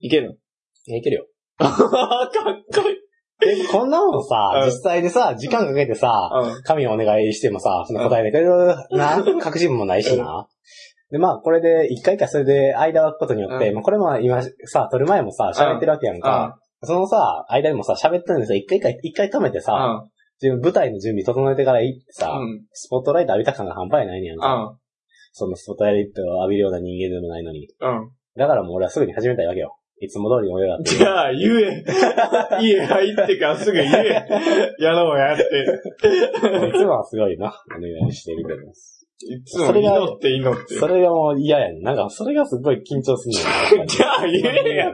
いけるの？いけるよ。かっこいい。え、こんなもんさう、ん実際でさ、時間かけてさ、うん。紙をお願いしてもさ、その答えてくれるな、確信もないしな。で、まあ、これで、一回かそれで間を空くことによって、うんまあ、これも今さ、撮る前もさ、喋ってるわけやんか。そのさ、間でもさ、喋ってるんですよ。一回一回、一回止めてさ、うん。自分舞台の準備整えてから行ってさ、うん。スポットライト浴びた感が半端ないねやんうか。ん。そのスポットライトを浴びるような人間でもないのに。うん。だからもう俺はすぐに始めたいわけよ。いつも通りの俺だって。じゃあ、言え。家入ってからすぐ言え。やろうやって。いつもはすごいな、お願いしてるけど。いつも祈って祈って。それがもう嫌やねん。なんか、それがすごい緊張するねん。じゃあ言えや。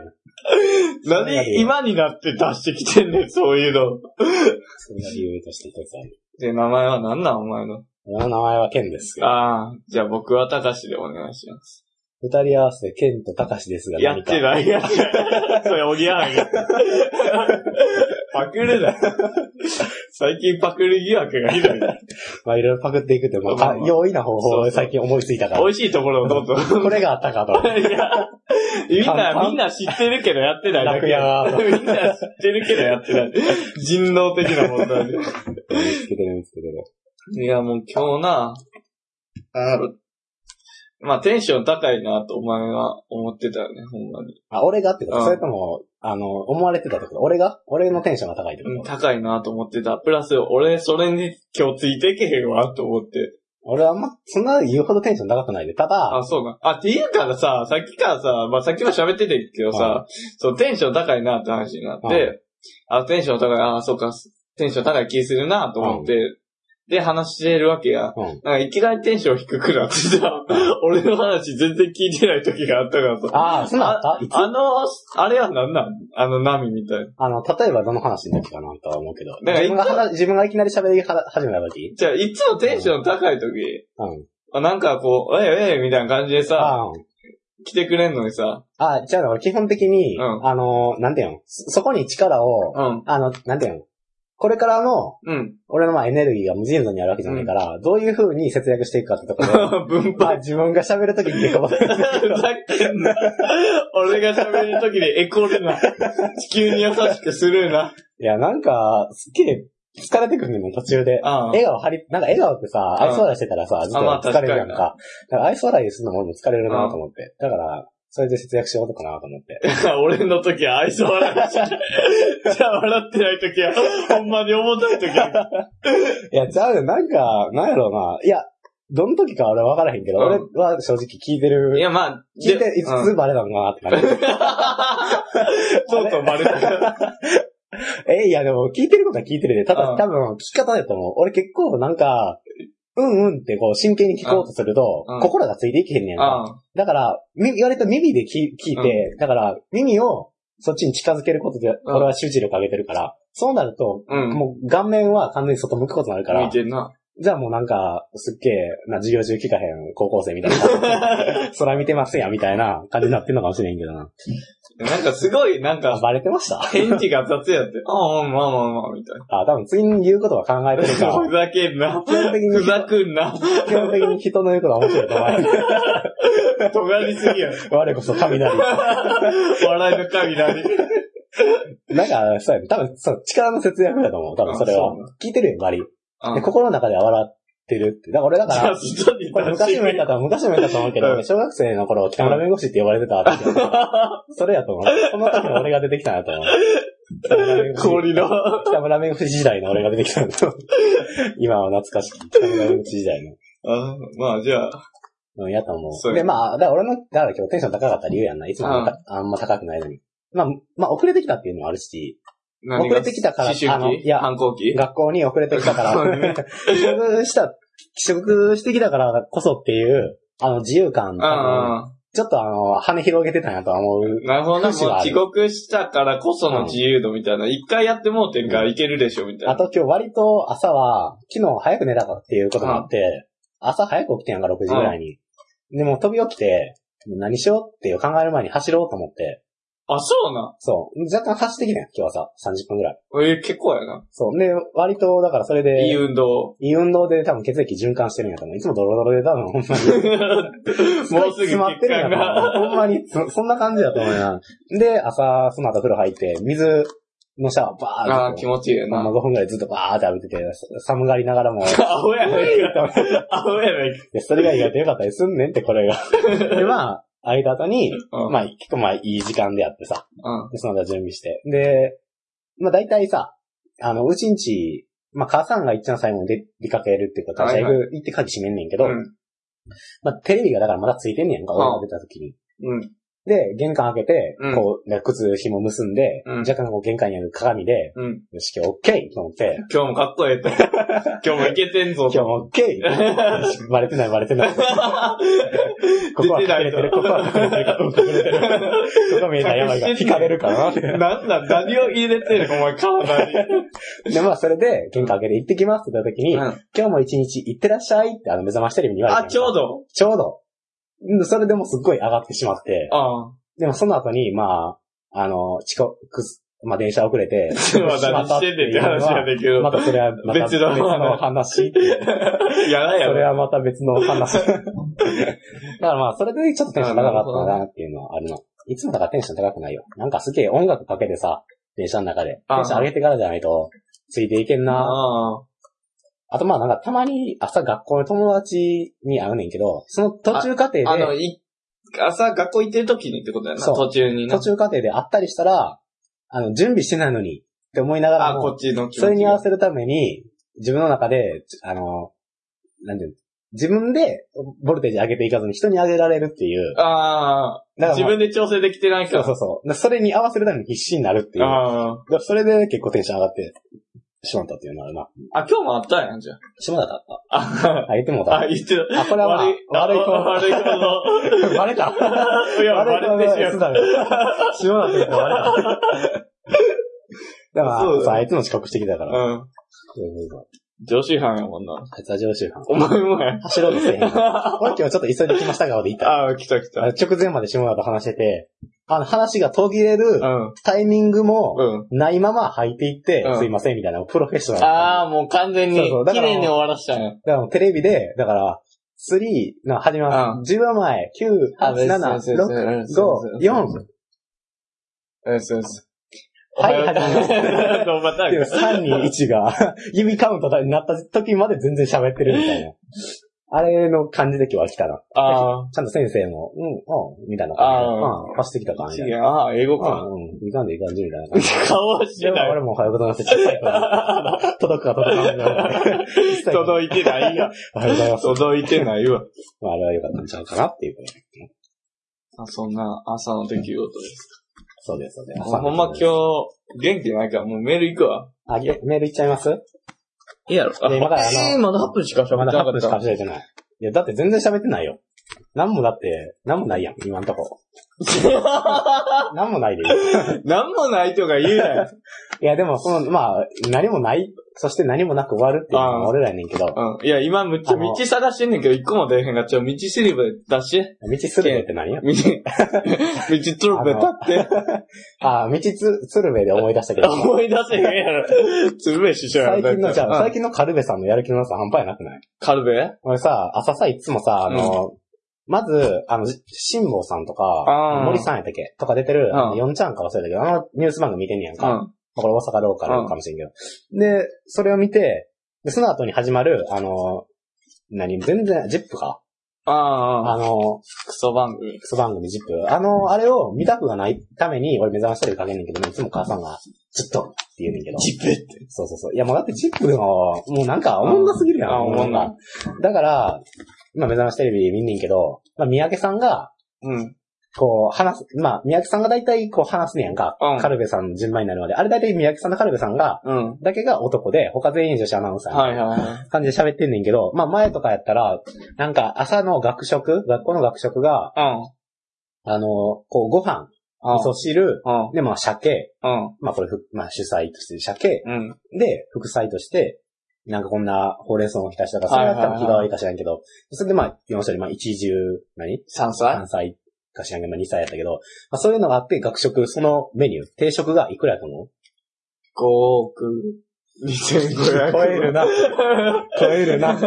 何今になって出してきてんねん、そういうの。それが理由として一つある。で、名前は何なんお前の？俺の名前はケンですよ。ああ、じゃあ僕は高しでお願いします。二人合わせてケンとタカシですがや何か。ってない、やってない。それ、おぎやはぎ。パクるな。最近パクる疑惑がひどい。まあいろいろパクっていくって、まあ、まあまあ容易な方法を最近思いついたから。美味しいところをどうぞ。これがあったかと。いや、みんな、パンパンみんな知ってるけどやってないだけ。楽屋みんな知ってるけどやってない。人道的な問題で。見つけてるんですけど。いや、もう今日な、あの、まあテンション高いなとお前は思ってたよね、ほんまに。あ、俺がってこと？うん。それとも、あの、思われてたってこと？俺が？俺のテンションが高いってこうんと高いなと思ってた。プラス、俺、それに今日ついてけへんわと思って。俺はあんま、そんな言うほどテンション高くないで。ただ、あ、そうな。あ、っていうからさ、さっきからさ、まあ、さっきも喋っててんけどさ、そう、テンション高いなって話になって、あ、テンション高い、あ、そうか、テンション高い気するなと思って、で、話してるわけや。うん。なんかいきなりテンション低くなってさ、俺の話全然聞いてない時があったからさ。ああ、そんなったあの、あれは何なん？あの波みたいな。あの、例えばどの話の時かなとは思うけど。だから自分が話自分がいきなり喋りは始めた時？じゃあ、いつもテンション高い時、うん。あなんかこう、ええええみたいな感じでさ、ああ、来てくれんのにさ、あ、じゃあ、俺基本的に、うんあの、なんていうの？そそこに力を、うん、あの、なんていうの？これからの、うん。俺のまあエネルギーが無尽蔵にあるわけじゃないから、どういう風に節約していくかってところで、分 まあ配。自分が喋るときに結構、ふざけんな。俺が喋るときにエコるな。地球に優しくするな。いや、なんか、すっげえ疲れてくるねん、途中で。あ笑顔張り、なんか笑顔ってさ、うん愛想笑いしてたらさ、ずっあまあと疲れるやん確か。だから愛想笑いするのも俺も疲れるなと思って。だから、それで節約しようとかなと思って。俺の時は愛想笑いして。じゃあ笑ってない時は、ほんまに重たい時は。いや、じゃあ、なんか、なんやろうな。いや、どの時か俺は分からへんけど、うん俺は正直聞いてる。いや、まあ、聞いて、いつうんバレたのかなって感じ。とうとうバレた。え、いや、でも聞いてることは聞いてるで。ただ、うん多分聞き方だと思う。俺結構なんか、うんうんってこう真剣に聞こうとすると、うん。心がついていけへんねやんだから、み言われた耳で聞聞いて、だから耳をそっちに近づけることで、うん。俺は集中力上げてるから、そうなると、うん。もう顔面は完全に外向くことになるか見ら、てんな。じゃあもうなんか、すっげえな授業中聞かへん高校生みたいな。空見てますやんみたいな感じになってんのかもしれんけどな。なんかすごい、なんあか、バレてました？返事が雑やって。ああ、まあまあまあ、みたいな。あ、多分次に言うことは考えてるかふざけんな。基本的にふざくんな。基本的に人の言うことは面白いと思りすぎや。我こそ雷。笑いの神なんか、そうやね。多分、そう、力の節約だと思う。多分それは。聞いてるよ、割で、心の中では笑ってるって。だから俺だから、これ昔も言ったと思う、昔も言ったと思うけど、うん小学生の頃、北村弁護士って呼ばれてたわけよ それやと思う。この時の俺が出てきたんやと思う。北村弁護士氷の。北村弁護士時代の俺が出てきたんだと思う。今は懐かしい。北村弁護士時代の。あまあ、じゃあ、うん、やと思。そううで、まあ、だから俺の、だから今日テンション高かった理由やんな。いつもあんまあんま高くないのに。まあ、まあ、遅れてきたっていうのもあるし、何遅れてきたから思春あのいや期反抗期？学校に遅れてきたから、うん帰職した、帰職してきたからこそっていう、あの、自由感、あちょっとあの、羽広げてたんやとは思う。あ、なるほど帰国したからこその自由度みたいな。一回やってもうてんからいけるでしょ、みたいな。あと今日割と朝は、昨日早く寝たかっていうこともあって、朝早く起きてんやんか、6時ぐらいに。でも飛び起きて、何しようっていう考える前に走ろうと思って、あ、そうな。そう。若干走ってきたやん、今日はさ、30分ぐらい。えー結構やな。そう。で、割と、だからそれで、いい運動。いい運動で多分血液循環してるんやと思う。いつもドロドロで多分ほんまに。もうすぐ詰まってるんやと。思う。ほんまにそ、そんな感じだと思うな。で、朝、その後風呂入って、水のシャワーバーって。ああ、気持ちいいよまあ、な。5分ぐらいずっとバーって浴びてて、寒がりながらも、アホやないか。アホやないか。でそれが意外と良かったりすんねんって、これが。で、まあ、空いた後に、うんまあ、結構まあ、いい時間であってさ、うん。で、その後準備して。で、まあ大体さ、あの、うちんち、まあ母さんが一番最後に出出かけるっていうか、会社行く、行って鍵閉めんねんけど、うん。まあテレビがだからまだついてんねやんか、うん俺が出た時に。うん。で、玄関開けて、うんこう、ね靴紐結んで、うん若干こう玄関にある鏡で、うん。よし、今日オッケーと思って、今日もかっこええと。今日もいけてんぞ今日もオッケーよし バレてないバレてない。ここは隠れてる、ここは隠れてる、うん隠れてる。ここ見えたらやばいから、引かれるからな。なんだ、何を入れてるの？お前、体に。で、まあ、それで、玄関開けて行ってきますって言った時に、うん今日も一日行ってらっしゃいって、あの、目覚ましテレビに言われて。あ、ちょう。ど。ちょうど。うんそれでもすっごい上がってしまって、ああ。でもその後に、まあ、あの、遅刻す、まあ、電車遅れて、まあ、何してんねんって話やねんけど。またそれはまた別の話っていう。やらやろ。それはまた別の話。だからまあ、それでちょっとテンション高かったなっていうのはあるの。いつもだからテンション高くないよ。なんかすげえ音楽かけてさ、電車の中で。あテンション上げてからじゃないと、ついていけんな。ああ。あとまあなんかたまに朝学校の友達に会うねんけど、その途中過程で、あの、い、朝学校行ってる時にってことやな。そう途中にな途。中過程で会ったりしたら、あの、準備してないのにって思いながらあ、こも、っちの気持ちがそれに合わせるために、自分の中で、あの、なんていうの自分でボルテージ上げていかずに人に上げられるっていう。ああ。だからまあ自分で調整できてないから。そうそうそう。でそれに合わせるために必死になるっていう。だかあらそれで結構テンション上がってしまったっていうのがあるな。あ。あ、今日もあったんやん、じゃ下田だった。あ。あ、言ってもうた。あ、言ってた。あ、これはまあ、悪い、悪い子。悪い子の。バレた。いや、バレてしまった。た。下田って言うとバレた。だから、そさあいつも遅刻してきたから。うん。常習犯やもんな。あいつは常習犯。お前もや。走ろうとせえへん。俺今日ちょっと急いできました側でいた。ああ、来た来た。直前まで下田と話してて、あの話が途切れるうん。タイミングもうん。ないまま入っていって、うんすいませんみたいな、プロフェッショナル。ああ、もう完全にそうそうだから綺麗に終わらしたんや。だからテレビで、だから、3、の始めます。10秒前、9、8、7、6、5、4、うん、そうそう。はい始まどうパタっていうーン3、2、1が、指カウントになった時まで全然喋ってるみたいな。あれの感じで今日は来たな。あちゃんと先生も、うん、うん、みたいなあ感じで。うん、走ってきた感あ、じで。違う。ああ、英語か。うん、うん、いかんでいかんでみたいな感じで。顔はしてない。俺もおはようございます 届くか届かんか。一切届いてないよ。おはようございます。届いてないわ。まあ、あれは良かったんちゃうかなっていう。あ、そんな朝の出来事です。そうです、そうです。ほんま今日、元気ないからもうメール行くわ。あ、げメールいっちゃいます？いいやろ。あで今からあのえーまだ8分しか喋まだ8分しかた。喋ってない。いや、だって全然喋ってないよ。なんもだって、なんもないやん、今んとこ。なんもないでいい。なんもないとか言うなよ。いや、でも、その、まあ、何もない、そして何もなく終わるっていうのああが俺らやねんけど、道うん。いや、今むっちゃ道探してんねんけど、一個も出えへんが、ちょ、道すりべ出して。するべって何や道、道つるべ立って。あ、道つ、鶴瓶で思い出したけど、思い出せへんやろ。つるべ師匠やろ。最近の、じゃあ、最近。近のカルベさんのやる気のなさ半端やなくない？カルベ俺さ、朝さ、いつもさ、あの、まず、あの、辛坊さんとかあ、ー森さんやったっけ？とか出てる、うん4ちゃんか忘れたけど、あのニュース番組見てんねやんか。うん。これ大阪ローカルかもしれんけど。で、それを見て、で、その後に始まる、あの、何全然、ジップかああ、あの、クソ番組。クソ番組ジップ。あの、あれを見たくがないために、俺目覚ましテレビかけんねんけど、いつも母さんが、ちょっとって言うねんけど。ジップって。そうそうそう。いや、もうだってジップでも、もうなんか、おもんなすぎるやん。あおもんな。だから、まあ目覚ましテレビ見んねんけど、まあ三宅さんが、うん。こう、話す、まあ、宮城さんが大体こう話すねやんか。うんカルベさん順番になるまで。あれ大体宮城さんとカルベさんが、うん。だけが男で、他全員女子アナウンサー。はいはいはい。感じで喋ってんねんけど、まあ前とかやったら、なんか朝の学食、学校の学食が、うん。あの、こうご飯、うん。味噌汁、うん。でまあ鮭、うん。まあこれふ、まあ主菜として鮭、うん。で、副菜として、なんかこんなほうれん草の浸しとか、それやったら気が悪いか知らんけど、それでまあ、4種類、まあ一重、何？山菜？山菜か知らんけど、まあ2歳やったけど、まあそういうのがあって、学食、そのメニュー、定食がいくらやと思う？5億2500。超えるな。超えるな。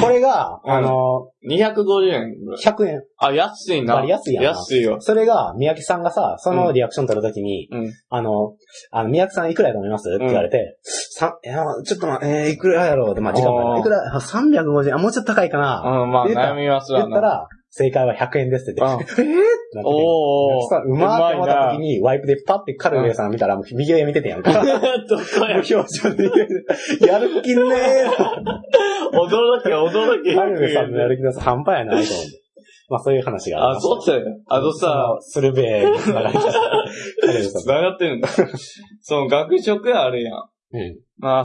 これが、うんあの、250円ぐらい。100円。あ、安いな。割り安いやんな安いよ。それが、宮城さんがさ、そのリアクション取るときに、うん。あの、あの、宮城さんいくらやと思います？って言われて、さいや、ちょっとま、えー、いくらやろう？って、まあ、時間がいくら、あ350円、あ、もうちょっと高いかな。うん、まあ悩みますわな。言ったら、正解は100円ですって言って、えー？ってなってて。おー。さうまーって思った時に。に、ワイプでパッてカルベさん見たら、もう右上見ててやんか。どこや？無表情でやる気ね驚け、驚け。ー。カルベさんのやる気の半端やなと思って。まあそういう話がありあ、ました。そうだよ。あのさ、スルベー流れちゃった。カルベさん。繋がってるんだ。その学食あるやん。うん。まあ、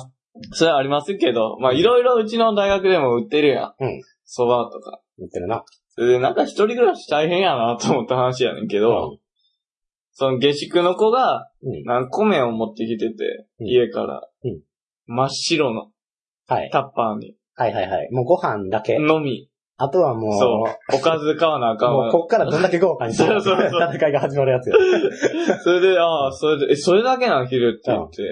それはありますけど、まあいろいろうちの大学でも売ってるやん。うん。蕎麦とか。言ってるな。それでなんか一人暮らし大変やなと思った話やねんけど、うんその下宿の子が、うん。なんか米を持ってきてて、うん家から、うん真っ白のはい。タッパーに、はいはいはい。もうご飯だけ。のみ。あとはもう、そう。おかず買わなあかんわもうこっからどんだけ豪華にする そうそうそう戦いが始まるやつよ。それで、ああ、それで、え、それだけなん昼って言って、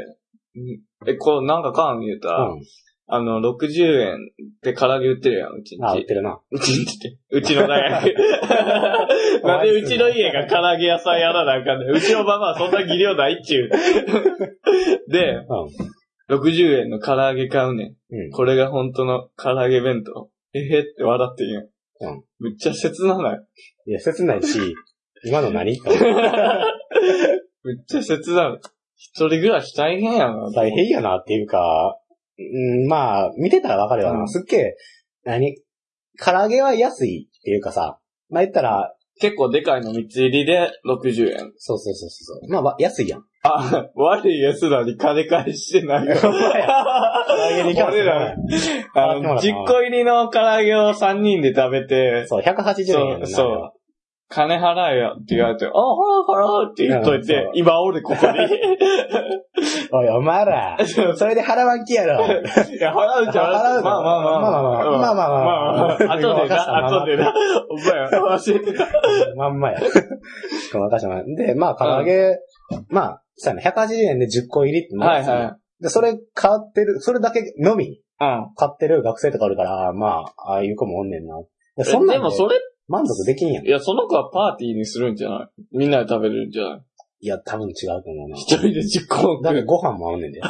うんえ、こう、なんか買うん言うたら、うん。あの、60円で唐揚げ売ってるやん、うちんあ、売っち。てるな。うちんちって。うちの大学。なんでうちの家が唐揚げ屋さんやらなあかんねん。うちのママはそんな技量ないっちゅう。で、う60円の唐揚げ買うねん。ん。うん。これが本当の唐揚げ弁当。えへって笑ってんやん。うんめっちゃ切なない？いや、切ないし、今の何めっちゃ切なる。一人暮らし大変やな。大変やなっていうか、うん、まあ、見てたらわかるよな。うんすっげえ、何？唐揚げは安いっていうかさ、まあ言ったら、結構でかいの3つ入りで60円。そうそうそうそう。まあわ、安いやん。あ、悪い奴らに金返してないよ。唐揚げに関して俺らは、あの、10個入りの唐揚げを3人で食べて、そう、180円やんな。そうあれは金払えよって言われて、あ、払う払うって言っといて今俺ここに。おい、お前ら、それで払わんきやろ。いや、払うじゃん。払うまあまあまあ。まあまあまあうんまあまあまあまあまあ。まかしたまな、ま後でな。お前や、忘れてた。まんまや。ごまかしまん。で、まあ、唐揚げ、まあ、さやな、180円で10個入りってもはいはい。で、それ買ってる、それだけのみうん。買ってる学生とかおるから、まあ、ああいう子もおんねんな。んなんででもそれ、満足できんやん。いや、その子はパーティーにするんじゃない？みんなで食べるんじゃない？いや、多分違うと思うな。一人で10個だってご飯も合うねんで。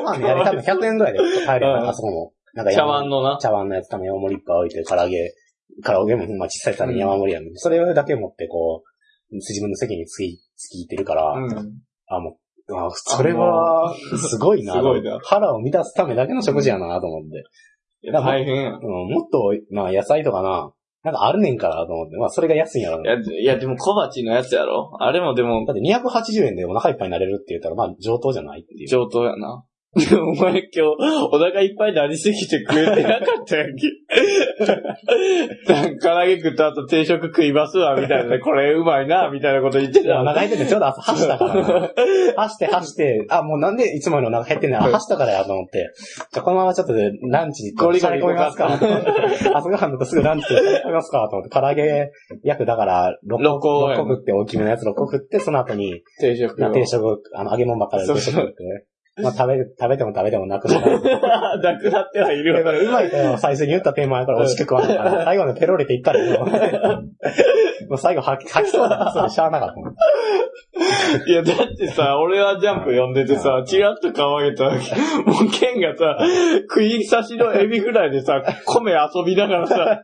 ご飯やり多分100円ぐらいで帰るやうんん、あそこも。なんか茶碗のな。茶碗のやつ多分山盛りいっぱい置いて、唐揚げ、唐揚げもほんま小さい皿に山盛りやん。それだけ持ってこう、自分の席につき、つき入ってるから、うん。あ、もう、あそれは、すごいな。すごいな腹を満たすためだけの食事やなと思って。大変やん。うん、もっと、まあ野菜とかな、なんかあるねんからと思って。まあそれが安いんやろな。いや、いやでも小鉢のやつやろあれもでもだって280円でお腹いっぱいになれるって言ったら、まあ上等じゃないっていう。上等やな。で もお前今日、お腹いっぱいになりすぎて食えてなかったやんけ。唐揚げ食った後定食食いますわ、みたいな。これうまいな、みたいなこと言っていやおた。腹減っててちょうど朝走ったからな。走って走って、あ、もうなんでいつもよりお腹減ってんのあ走ったからやと思って。じゃあこのままちょっとランチ、ゴリゴリ込みますか朝ごはんだとすぐランチでしゃれ込みますかと思って、唐揚げ、約だから6六個個、6個食って大きめのやつ6個食って、その後に、定食定食、あの、揚げ物ばっかりで定食食ってね。まあ食べる、食べても食べてもなくなる。なくなってはいるわ。うまいと最初に言ったテーマやから美味しく食わないから、最後のペロリって言ったらもう、もう最後吐き吐きそうだ。それしゃあなかった。いや、だってさ、俺はジャンプ読んでてさ、チラッと顔上げた時、もうケンがさ、食い差しのエビフライでさ、米遊びながらさ、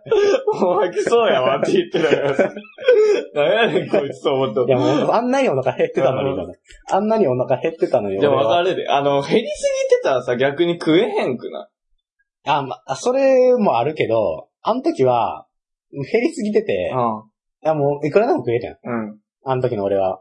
もう吐きそうやわって言ってたからさ、何やねんこいつと思ったい。やもう、あんなにお腹減ってたのにあんなにお腹減ってたのに。でも俺は分かるで。あの、減りすぎてたらさ、逆に食えへんくなあ、まあ、それもあるけど、あの時は、減りすぎてて、いやもう、いくらでも食えてん。うん。あの時の俺は。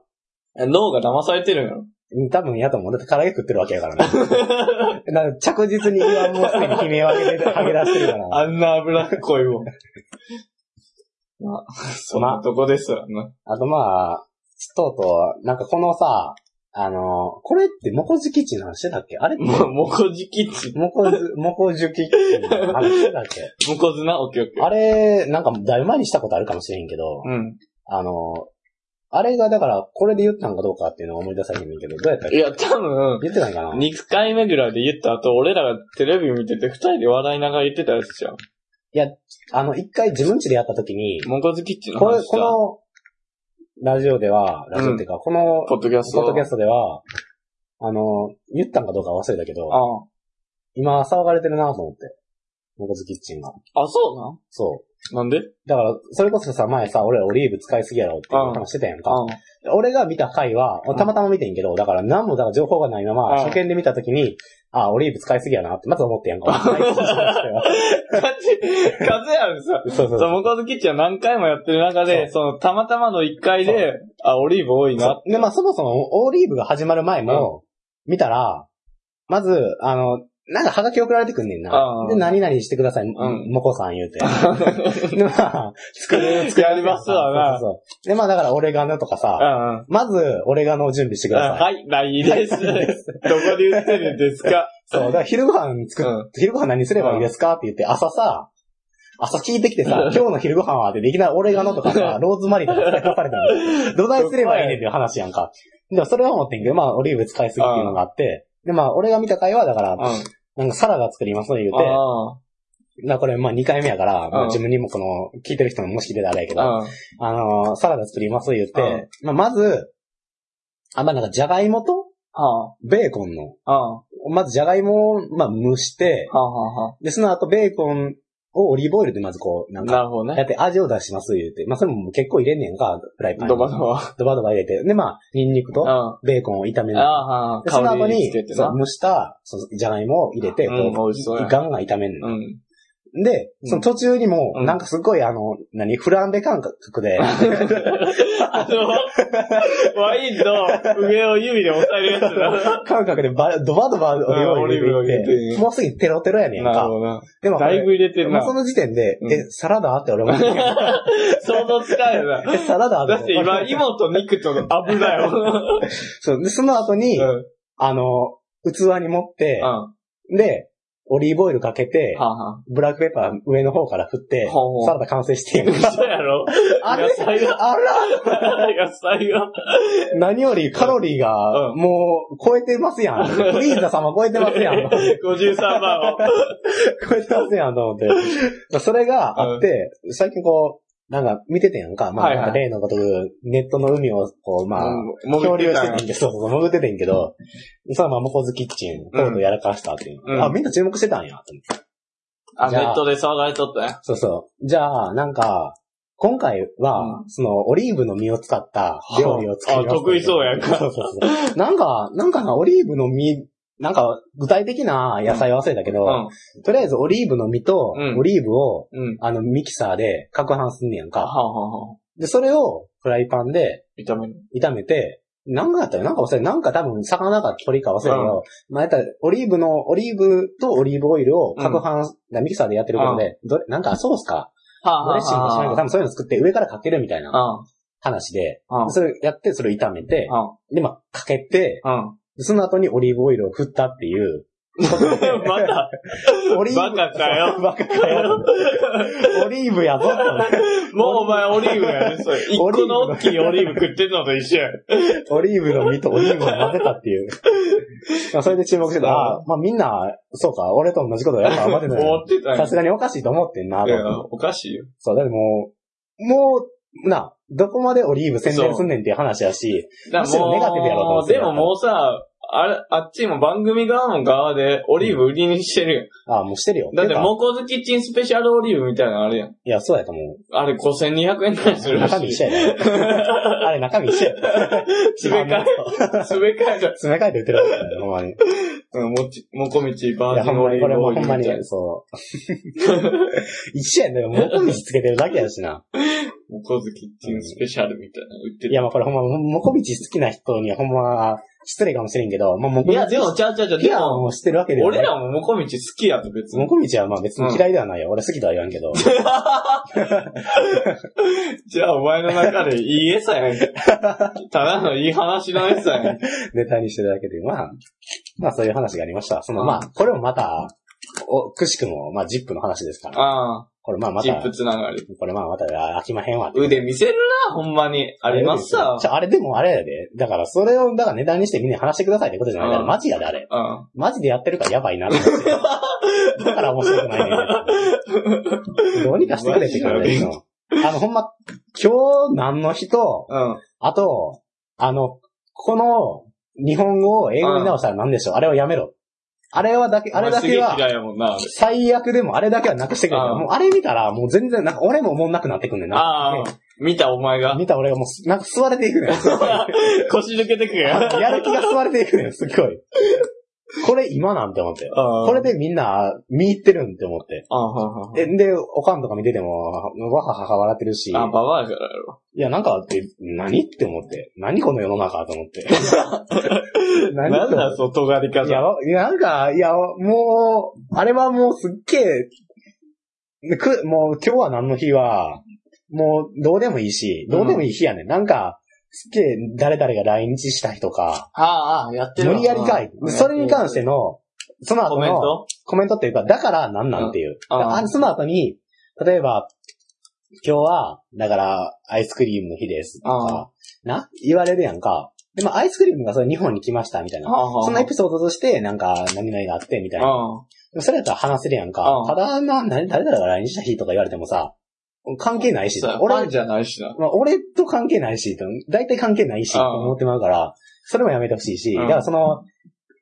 うん。脳が騙されてるんやろ。多分やと思う。だって唐揚げ食ってるわけやからね。だから着実に今もうすでに悲鳴を上げて、上げ出してるから。あんな脂っこいもん。まあ、そんなとこですわな。あとまあ、とうとう、なんかこのさ、あの、これってモコジキッチンの話してたっけ？あれって、もう、もこじきっち。モコズ、モコジュキッチンの話してたっけ？もこずな、オッケーオッケー。あれ、なんかだいぶ前にしたことあるかもしれへんけど、うん。あの、あれがだから、これで言ったんかどうかっていうのは思い出さへんねんけど、どうやったっけ？いや、多分、言ってないかな？2回目ぐらいで言った後、俺らがテレビ見てて二人で笑いながら言ってたやつじゃん。あの、一回自分家でやった時に、モンコズキッチンのこれ、話。この、ラジオでは、ラジオっていうか、この、ポッドキャスト。ポッドキャストでは、あの、言ったんかどうか忘れたけど、あ今騒がれてるなと思って。モコズキッチンが。あ。あ、そうなん？そう。なんで？だから、それこそさ、前さ、俺らオリーブ使いすぎやろって話してたやんか。あ俺が見た回は、うんたまたま見てんけど、だから何もだから情報がないまま、うん初見で見たときに、あ、オリーブ使いすぎやなって、まず思ってやんか。ガチ、数やるさ。そうそうそう、モコズキッチンは何回もやってる中で、その、たまたまの1回で、あ、オリーブ多いな。で、まあそもそもオリーブが始まる前も、見たら、まず、あの、なんかハガキ送られてくんねんなう。んで、何々してください、んもこさん言うて。で、まあ、作る、作る。やりますわなそうそう。で、まあだからオレガノとかうさ。まず、オレガノを準備してください。はい、ないです。どこで売ってるんですか？そう、だから昼ご飯作っ、うん昼ご飯何すればいいですか？って言って、朝さ、朝聞いてきてさ、今日の昼ご飯はってできないオレガノとかさ、ローズマリーとか使い出されたの。どないすればいいねんっていう話やんか。でもそれは思ってんけど、まあオリーブ使いすぎっていうのがあって、で、まあ俺が見た回はだから、うん。なんかサラダ作ります言うて、だかあ。らこれまあ2回目やから、まあうん。自分にもこの、聞いてる人ももし聞いてたらあれやけど、あ。のーサラダ作ります言って、うん。まあまず、あ、まあなんかじゃがいもと、はベーコンの、まずじゃがいもを、まあ蒸して、で、その後ベーコンをオリーブオイルでまずこう、なんあ。か、なるほどね。やって味を出します言うて。まあそれも結構入れんねんか、フライパンに。ドバドバ。ドバドバ入れて。で、まあ、ニンニクとベーコンを炒める。あ、はあ。で、その後に蒸した、そのじゃがいもを入れて、うんこう、ガンガン炒めんの。うん。で、その途中にも、うんなんかすごいあの、何、フランベ感覚で、あの、ワインの上を指で押さえるやつだ。感覚でバドバドバオリーブオイル入れれて、てもうすぐテロテロやねんかなる。ほどな。でもだいぶ入れてるな。その時点で、うんえ、サラダって俺思ってんやん 想像つかんよな。え、サラダだって今、芋と肉と油よ。そう。で、その後に、うん。あの、器に持ってう、ん。で、オリーブオイルかけては、あはブラックペッパー上の方から振ってほうほう、サラダ完成してんあ。嘘やろあれ？野菜が、あら 野菜が。何よりカロリーが、うんもう、超えてますやん。フリーザ様超えてますやん。53番を。超えてますやん、と思って。それがあって、最近こう、なんか見ててんやんか。まあ、はいはいなんか例のことく、ネットの海を、こう、まあ、も漂流しててんけど、そうそう、潜っててんけど、そのままモコズキッチン、コードやらかしたっていう。うんあ、みんな注目してたんや、と思って。あ、じゃあネットで騒がれとったよ。そうそう。じゃあ、なんか、今回は、うその、オリーブの実を使った料理を作ります。あ得意そうやんかそうそうそう。なんか、なんかな、オリーブの実、なんか、具体的な野菜は忘れたけど、うん。とりあえずオリーブの実と、うんオリーブを、うん。あの、ミキサーで攪拌すんねやんか。はあはあはあ。で、それをフライパンで炒める。炒めて、なんかやったよなんか忘れた。なんか多分、魚か鳥か忘れたけど、まあ、やったら、オリーブの、オリーブとオリーブオイルを攪拌、ミキサーでやってることで、どれ、なんかソースか、はドレッシングか知らんけど、多分そういうの作って上からかけるみたいなあ話で、あ。うん。それやって、それを炒めて、うん。で、まあ、かけて、うん。その後にオリーブオイルを振ったっていう、また、オリーブ、バカかよ バカかよ。オリーブやぞと。もうお前オリーブやね、それ。一個の大きいオリーブ食ってんのと一緒や。オリーブの実とオリーブを混ぜたっていう。まあそれで注目してた。ああまあみんな、そうか、俺と同じことやっぱ思ってた思よってたさすがにおかしいと思ってんなと。おかしいよ。そう、だってもう、もう、な、どこまでオリーブ宣伝すんねんっていう話やし、だむしろネガティブやろうと思ってでももうさ、あれ、あっちも番組側の側でオリーブ売りにしてるああ、もうしてるよ。やん。だって、てかモコズキッチンスペシャルオリーブみたいなのあるやん。いや、そうやと思う。あれ5200円くらいするらしい。中身一緒やで。あれ中身一緒やで。詰め替え、詰め替えた。詰め替えて売ってるわけだよ、ほんまに。いうん、もち、もこみちバーや、ジンオリーほんまに、これブオイもほんまにルみたいな。、そう。一緒やねもこみちつけてるだけやしな。モコズキッチンスペシャルみたいなの売ってる。いや、まあこれほんま、もこみち好きな人にはほんま、失礼かもしれんけど、まあもこみち。いや、でも、ちゃうちゃうちゃう、いや、でも、もう知ってるわけではない。俺らももこみち好きやと別に。もこみちはまあ別に嫌いではないよ。俺好きとは言わんけど。じゃあ、お前の中でいい餌やんけ。ただのいい話の餌やんけ。ネタにしてるだけで、まあ、まあそういう話がありました。そのまあ、これもまた、お、くしくも、まあ、ジップの話ですから。ああ、これまあまたジッ、プつながり。これまあまた飽きまへんわ。腕見せるな、ほんまに。ありますさ。あれでもあれやで。だからそれを、だから値段にしてみんなに話してくださいってことじゃないから、うんマジやであれ。うん。マジでやってるからやばいな。だから面白くないねん。どうにかしてくれって感じだけど。あの、ほんま、今日何の日と、うん。あと、あの、この日本語を英語に直したら何でしょう、あれをやめろ。あれはだけ、あれだけは最悪でもあれだけはなくしてくれ。もうあれ見たらもう全然、なんか俺も思んなくなってくんねんな。ああ、見たお前が。見た俺がもう、なんか吸われていくねん。腰抜けてくやん。やる気が吸われていくねん、すごい。これ今なんて思って。ここれでみんな見入ってるんって思って。ああ、はえ、で、おかんとか見てても、わははは笑ってるし。あ、ババアやからやろ。いや、なんかって、何って思って。何この世の中と思って。何なんだ、その尖り方。いや、なんか、いや、もう、あれはもうすっげえ、く、もう今日は何の日は、もうどうでもいいし、どうでもいい日やねん。なんか、すっげえ誰々が来日した日とか、ああ、やってるわ無理やりかい。それに関しての、その後コメンのト？コメントっていうか、だからなんなんっていう。うんあその後に、例えば、今日は、だから、アイスクリームの日ですとか、な、言われるやんか。でも、アイスクリームがそれ日本に来ましたみたいな。そのエピソードとして、なんか、何々があって、みたいな。あでもそれやったら話せるやんかう。んただ、な、何、誰々が来日した日とか言われてもさ、関係ないし、あ。俺、俺じゃないしな。まあ、俺と関係ないし、と大体関係ないし、うんと思ってまうから、それもやめてほしいし、うんだからその、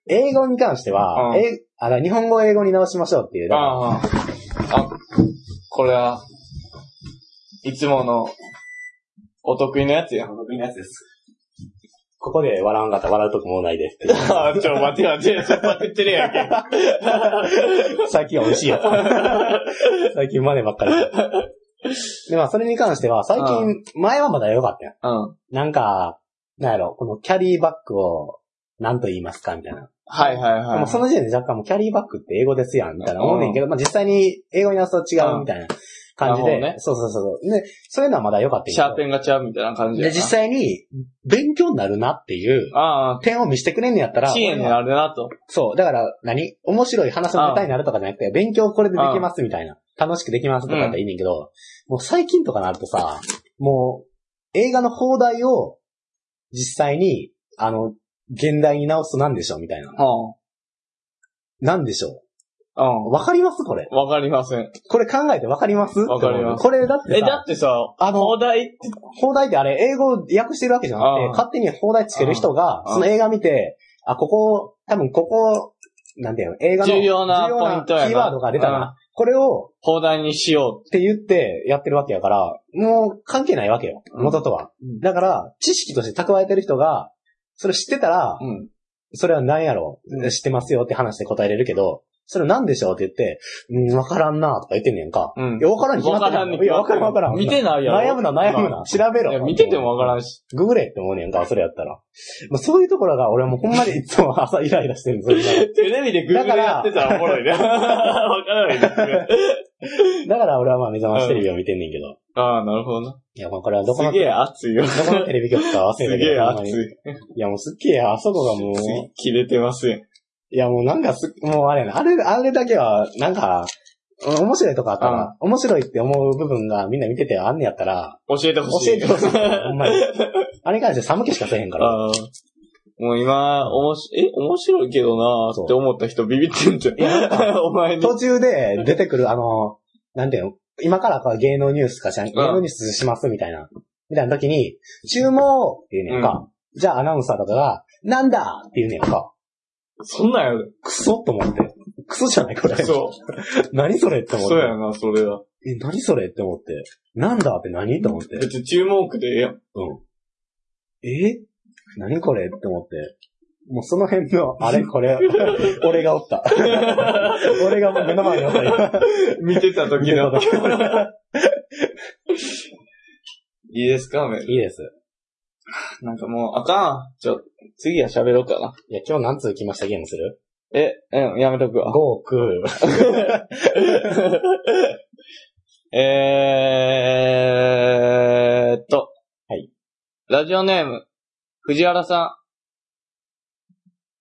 英語に関しては、うんえあの日本語を英語に直しましょうっていう。ああ。あ、これは、いつもの、お得意のやつやん。得意なやつです。ここで笑わんかったら笑うとこもうないです。あ あ、ちょ、待って待って、そっパクってるやんけ。最近は美味しいよ。最近マネばっかり。で、まあ、それに関しては、最近、前はまだ良かったよ。うん。なんか、なんやろ、このキャリーバッグを、何と言いますかみたいな。はいはいはい。でもその時点で若干もうキャリーバッグって英語ですやん、みたいな思うねんけど、まあ実際に英語に直すと違うみたいな感じで、なるほどねそうそうそう。で、そういうのはまだ良かったシャーペンがちゃうみたいな感じやで、な。実際に勉強になるなっていうあ点を見せてくれんねやったら、あ、支援になるなと。そう、だから何？面白い話のネタになるとかじゃなくて、勉強これでできますみたいな。楽しくできますとかだったらいいねんけど、もう最近とかなるとさ、もう映画の放題を実際に、あの、現代に直すと何でしょうみたいな。う何でしょん。ううわかりますこれ？ん。わかりません。これ考えてわかります？わかりますこれだってえ、ださ、ってさ、あの放題？って、放題ってあれ、英語を訳してるわけじゃなくて勝手に放題つける人が、その映画見て、あ、ここ、多分ここ、なんていうの、映画の重要なポイントやなキーワードが出たな。これを、放題にしよって言ってやってるわけやから、もう関係ないわけよ。うん元とは。うんだから、知識として蓄えてる人が、それ知ってたら、う。うん。それは何やろ知ってますよって話で答えれるけど、それ何でしょうって言って、うん、わからんなとか言ってんねんか。うんいや、わからんに決まってるやん。いや、わからんわからん。見てないやろ。悩むな、悩むな。調べろ。いや、見ててもわからんし。ググれって思うねんか、それやったら。もうそういうところが俺はもうほんまにいつも朝イライラしてるんですよ。テレビでグーグルやってたらおもろいね。わからないですね。だから俺はまあ目覚ましテレビを見てんねんけど。ああ、なるほどな。いや、もうこれはどこの、どすげえ熱いよ。すこのテレビ局か忘れたけど。げえ熱い。いや、もうすっげえ、あそこがもう、次切れてますよ。いや、もうなんかす、もうあれあれ、あれだけは、なんか、うん面白いとこあったら、面白いって思う部分がみんな見ててあんねやったら、教えてほしい。教えてほしい。ほんまに。あれに関して寒気しかせえへんから。もう今、おもし、え、面白いけどなーって思った人ビビってんじゃん。いや お前に。途中で出てくる、あの、なんていうの？今からこう芸能ニュースかしら、芸能ニュースしますみたいな、みたいな時に、注文って言うねんか。じゃあアナウンサーとかが、なんだって言うねんか。そんなん。クソと思って。クソじゃないこれ。そう。何それって思って。そうやな、それは。え、何それって思って。なんだって何と思って。別に注文句でええやん。うん。え？何これって思って。もうその辺の、あれこれ、俺がおった。俺がもう目の前におった今。見てた時の。いいですかめいいです。なんかもう、あかん。ちょ、次は喋ろうかな。いや、今日何通来ました？ゲームする？え、うん、やめとくわ。?5、9。えーっと。はい。ラジオネーム、藤原さん。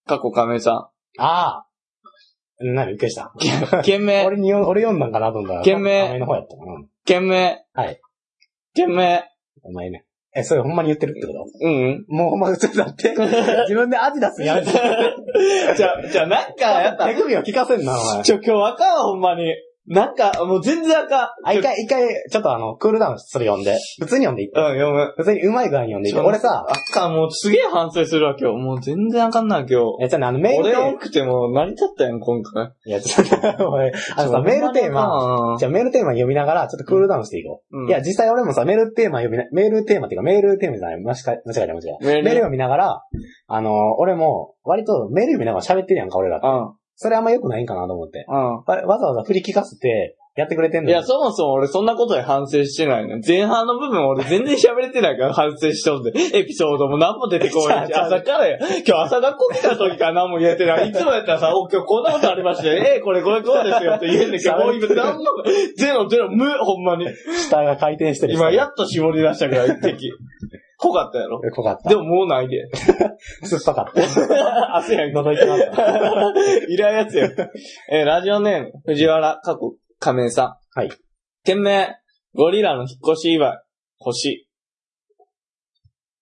過去亀さん。ああ何？びっくりした。件名、俺によ、俺読んだんかなと思ったら。件名名の方やったかな。件名。はい。件名。お前ね。え、それほんまに言ってるってこと？うん。もうほんま普通だって。自分で味出すのやめて。じゃあ、じゃあなんかやった手首を聞かせんな、お前。ちょ、今日あかんわ、ほんまに。なんか、もう全然あかん。あ、一回、一回、ちょっとあの、クールダウンする読んで。普通に読んでいって。うん、読む。普通にうまい具合に読んでいって。俺さ、あかん、もうすげえ反省するわ、今日。もう全然あかんな、今日。え、じゃあね、あの、メールテーマ？俺多くても成り立ったやん、今回。いや、ちょっと、おい、あのさ、メールテーマ、マじゃあメールテーマ読みながら、ちょっとクールダウンしていこう。うんいや、実際俺もさ、メールテーマ読みな、メールテーマっていうか、メールテーマじゃない、間違え、間違えた間違えた。メール読みながら、あの、俺も、割とメール読みながら喋ってるやんか、俺ら。うん。それあんま良くないんかなと思って。うわわざわざ振り聞かせて、やってくれてんん。のにいや、そもそも俺そんなことで反省してないね。前半の部分俺全然喋れてないから反省しとんで。エピソードも何も出てこないし、ちゃうちゃう朝からや。今日朝学校来た時から何も言えてない。いつもやったらさ、お、今日こんなことありましたよ。えこれこれこうですよって言えんねんけど、もう今何も、ゼロゼロ無、ほんまに。下が回転してる。今やっと絞り出したから、一滴。濃かったやろ？濃かった。でももうないで。酸っぱかった。汗やん覗いてました。いらんやつよ。えーラジオネーム、藤原過去仮面さん。はい。件名、ゴリラの引っ越し祝い、星。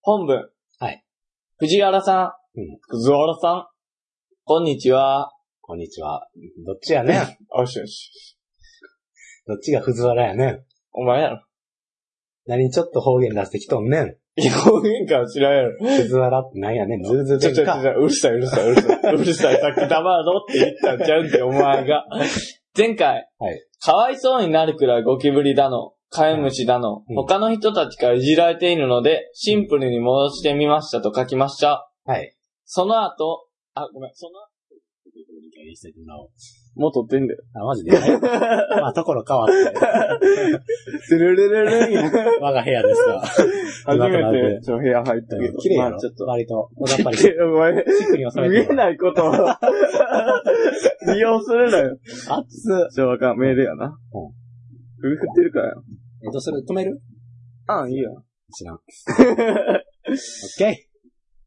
本文。はい。藤原さん。うん藤原さん。こんにちは。こんにちは。どっちやねん。よしよし。どっちが藤原やねん。お前やろ。何ちょっと方言出してきとんねん。いや、方言から知らんやろ。藤原って何やねん。ずるずちょちょちょ。うるさいうるさいうるさい。うるさい。さっき黙ろって言ったんちゃうんって、お前が。前回、はいかわいそうになるくらいゴキブリだの、カエムシだの、うん他の人たちからいじられているので、シンプルに戻してみましたと書きました。はい。その後、あ、ごめん、その後、もう撮ってんだよ。あ、マジで？まあ、ところ変わって。スルルルルンや。我が部屋ですが。初めて、ちょ、部屋入ったけど。綺麗やろ？まあちょっと。割と。やっぱり、お前、シックに収め見えて。ないことを 利用するなよ。熱っ。ちょ、わかん、メールやな。うん首振ってるからよ。えっと、それ止める？あ、いいよ。知らん。オッケ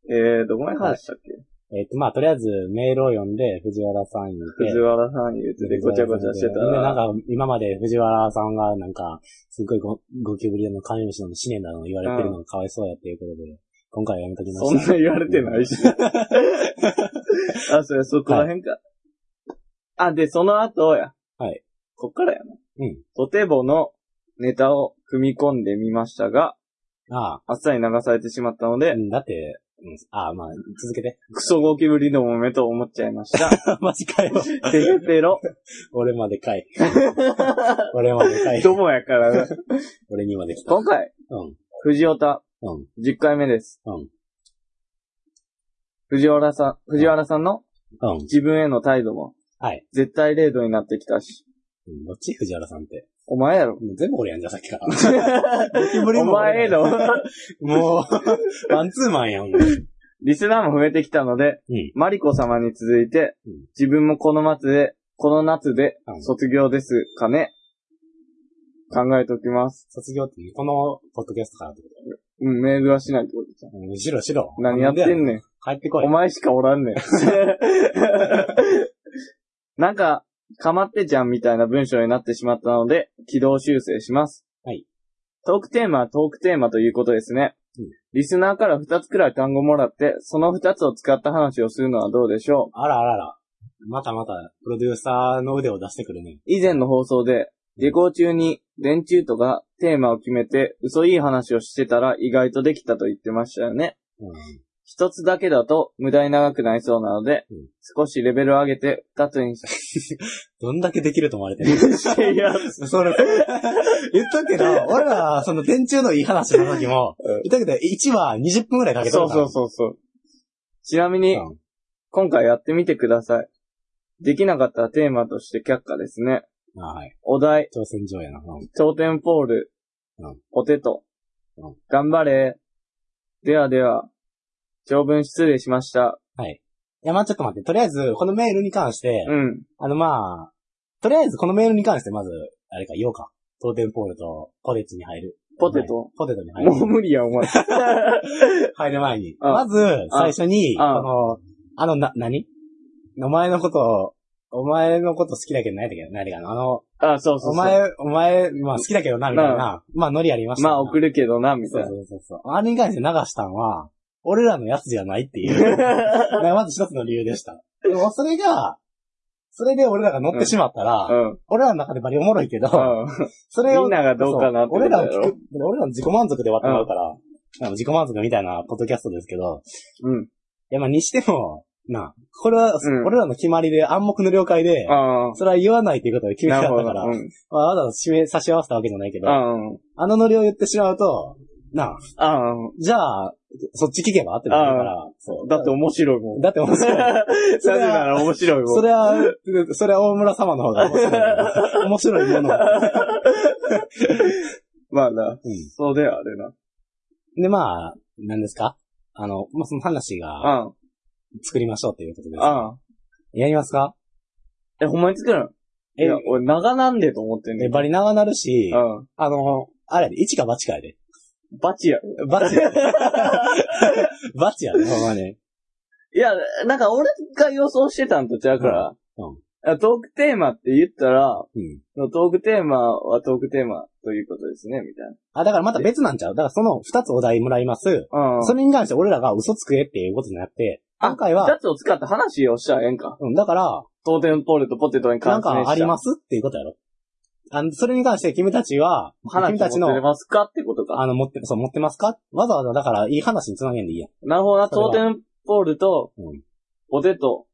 えー、どこまで話したっけ？ー。えっと、まあ、とりあえずメールを読んで、藤原さん言って。藤原さん言うててごちゃごちゃしてたで、なんら。か、今まで藤原さんが、なんか、すっごいゴゴキブリのカメムシの試練だの言われてるのがかわいそうやっていうことで、今回はやめときまそんした。な言われてないし。あ、それ、そこら辺か？あ、で、その後や。はい。こっからやな。うん。とてものネタを組み込んでみましたが、ああっさり流されてしまったのであ、う、んだって、うん、ああ、まあ、続けて。クソゴキブリどもめと思っちゃいました。マジかよ。ペヘペロ。俺までかい。俺までかい。どもやからな。俺にまで来た。今回、うん。藤オタ、うん。10回目です。うん。藤原さん、藤原さんのうん。自分への態度も、はい。絶対0度になってきたし、うんどっち？藤原さんって。お前やろ。全部俺やんじゃん、さっきから。お前への、もう、マンツーマンやん。うん。リスナーも増えてきたので、マリコ様に続いてうん、自分もこの夏で、この夏でうん卒業ですかね。考えておきます。卒業って、この、ポッドキャストからってこうん、メールはしないってことじゃん。とうん、しろしろ。何やってんん。ねん。帰ってこい。お前しかおらんねん。なんか、かまってちゃんみたいな文章になってしまったので、軌道修正します。はい。トークテーマはトークテーマということですね。うんリスナーから2つくらい単語もらって、その2つを使った話をするのはどうでしょうあらあらあら。またまた、プロデューサーの腕を出してくるね。以前の放送で、下校中に連中とがテーマを決めて嘘いい話をしてたら意外とできたと言ってましたよね。うん。一つだけだと無駄に長くなりそうなので、うん少しレベルを上げて二つにし どんだけできると思われてる？いや、それ、言っとくけど、俺ら、その電柱のいい話の時も、うん言っとくけど、1話20分くらいかけとそうるから。そうそうそう。ちなみに、うん今回やってみてください。できなかったらテーマとして却下ですね。あはい。お題、挑戦状やな。うん頂点ポール、うんポテト、うん頑張れ。ではでは、長文失礼しました。はい。いや、まあちょっと待って。とりあえず、このメールに関して、うん。あの、まあ、とりあえずこのメールに関して、まず、あれか、言おうか。当店ポールとポテチに入る。ポテトポテトに入る。もう無理や、お前。入る前に。あまず、最初に、こあの、あの、な、何？お前のことを、お前のこと好きだけど、何だっけ何だっけあの、あ、そうそうそう。お前、お前、まあ好きだけどな、みたいな。まあノリありました。まあ送るけどな、みそうたいな。そうそうそう。あれに関して流したんは、俺らのやつじゃないっていう。まず一つの理由でした。でもそれが、それで俺らが乗ってしまったら、うん。俺らの中でバリおもろいけど、うん。それを、みんながどうかな俺らの聞ことやく、俺らの自己満足で終わってまうから、あの自己満足みたいなポッドキャストですけど、うん。いやまあにしても、なあ、これは、うん俺らの決まりで暗黙の了解で、あそれは言わないということで決あ。なるほど。めてたから、うん。まあ、わざわざ締め差し合わせたわけじゃないけど、うん。あのノリを言ってしまうと、なあ、ああ。じゃあ、そっち聞けばってなるから、そう。だって面白いもん。だって面白い。なぜなら面白いもん。それは、それは大村様の方が面白い。面白いもの。まあな。うん。そうであれな。で、まあ、何ですか？あの、まあ、その話があ作りましょうっていうことです。あ。ああ。やりますか？え、ほんまに作るの？いえや、、俺長なんでと思ってんね。バリ長なるし、うん。あの、あれやで、一か八かやで。バチや。バチやで。バチやで、ほんまに。いや、なんか俺が予想してたんとちゃうから、うんあトークテーマって言ったら、うん。トークテーマはトークテーマということですね、みたいあ、だからまた別なんちゃうだからその二つお題もらいます。な。うん。それに関して俺らが嘘つくえっていうことじゃなくて、今回やは、つを使った話をしたらええんか。うん、だから、当店ポールとポテトになん関してかありますっていうことやろ。あの、それに関して君たちは、話君たちの持って、ますかってことか。あの、持って、そう、持ってますか？わざわざ、だから、いい話につなげんでいいやん。なるほどな、当店ポールとうん。ポテト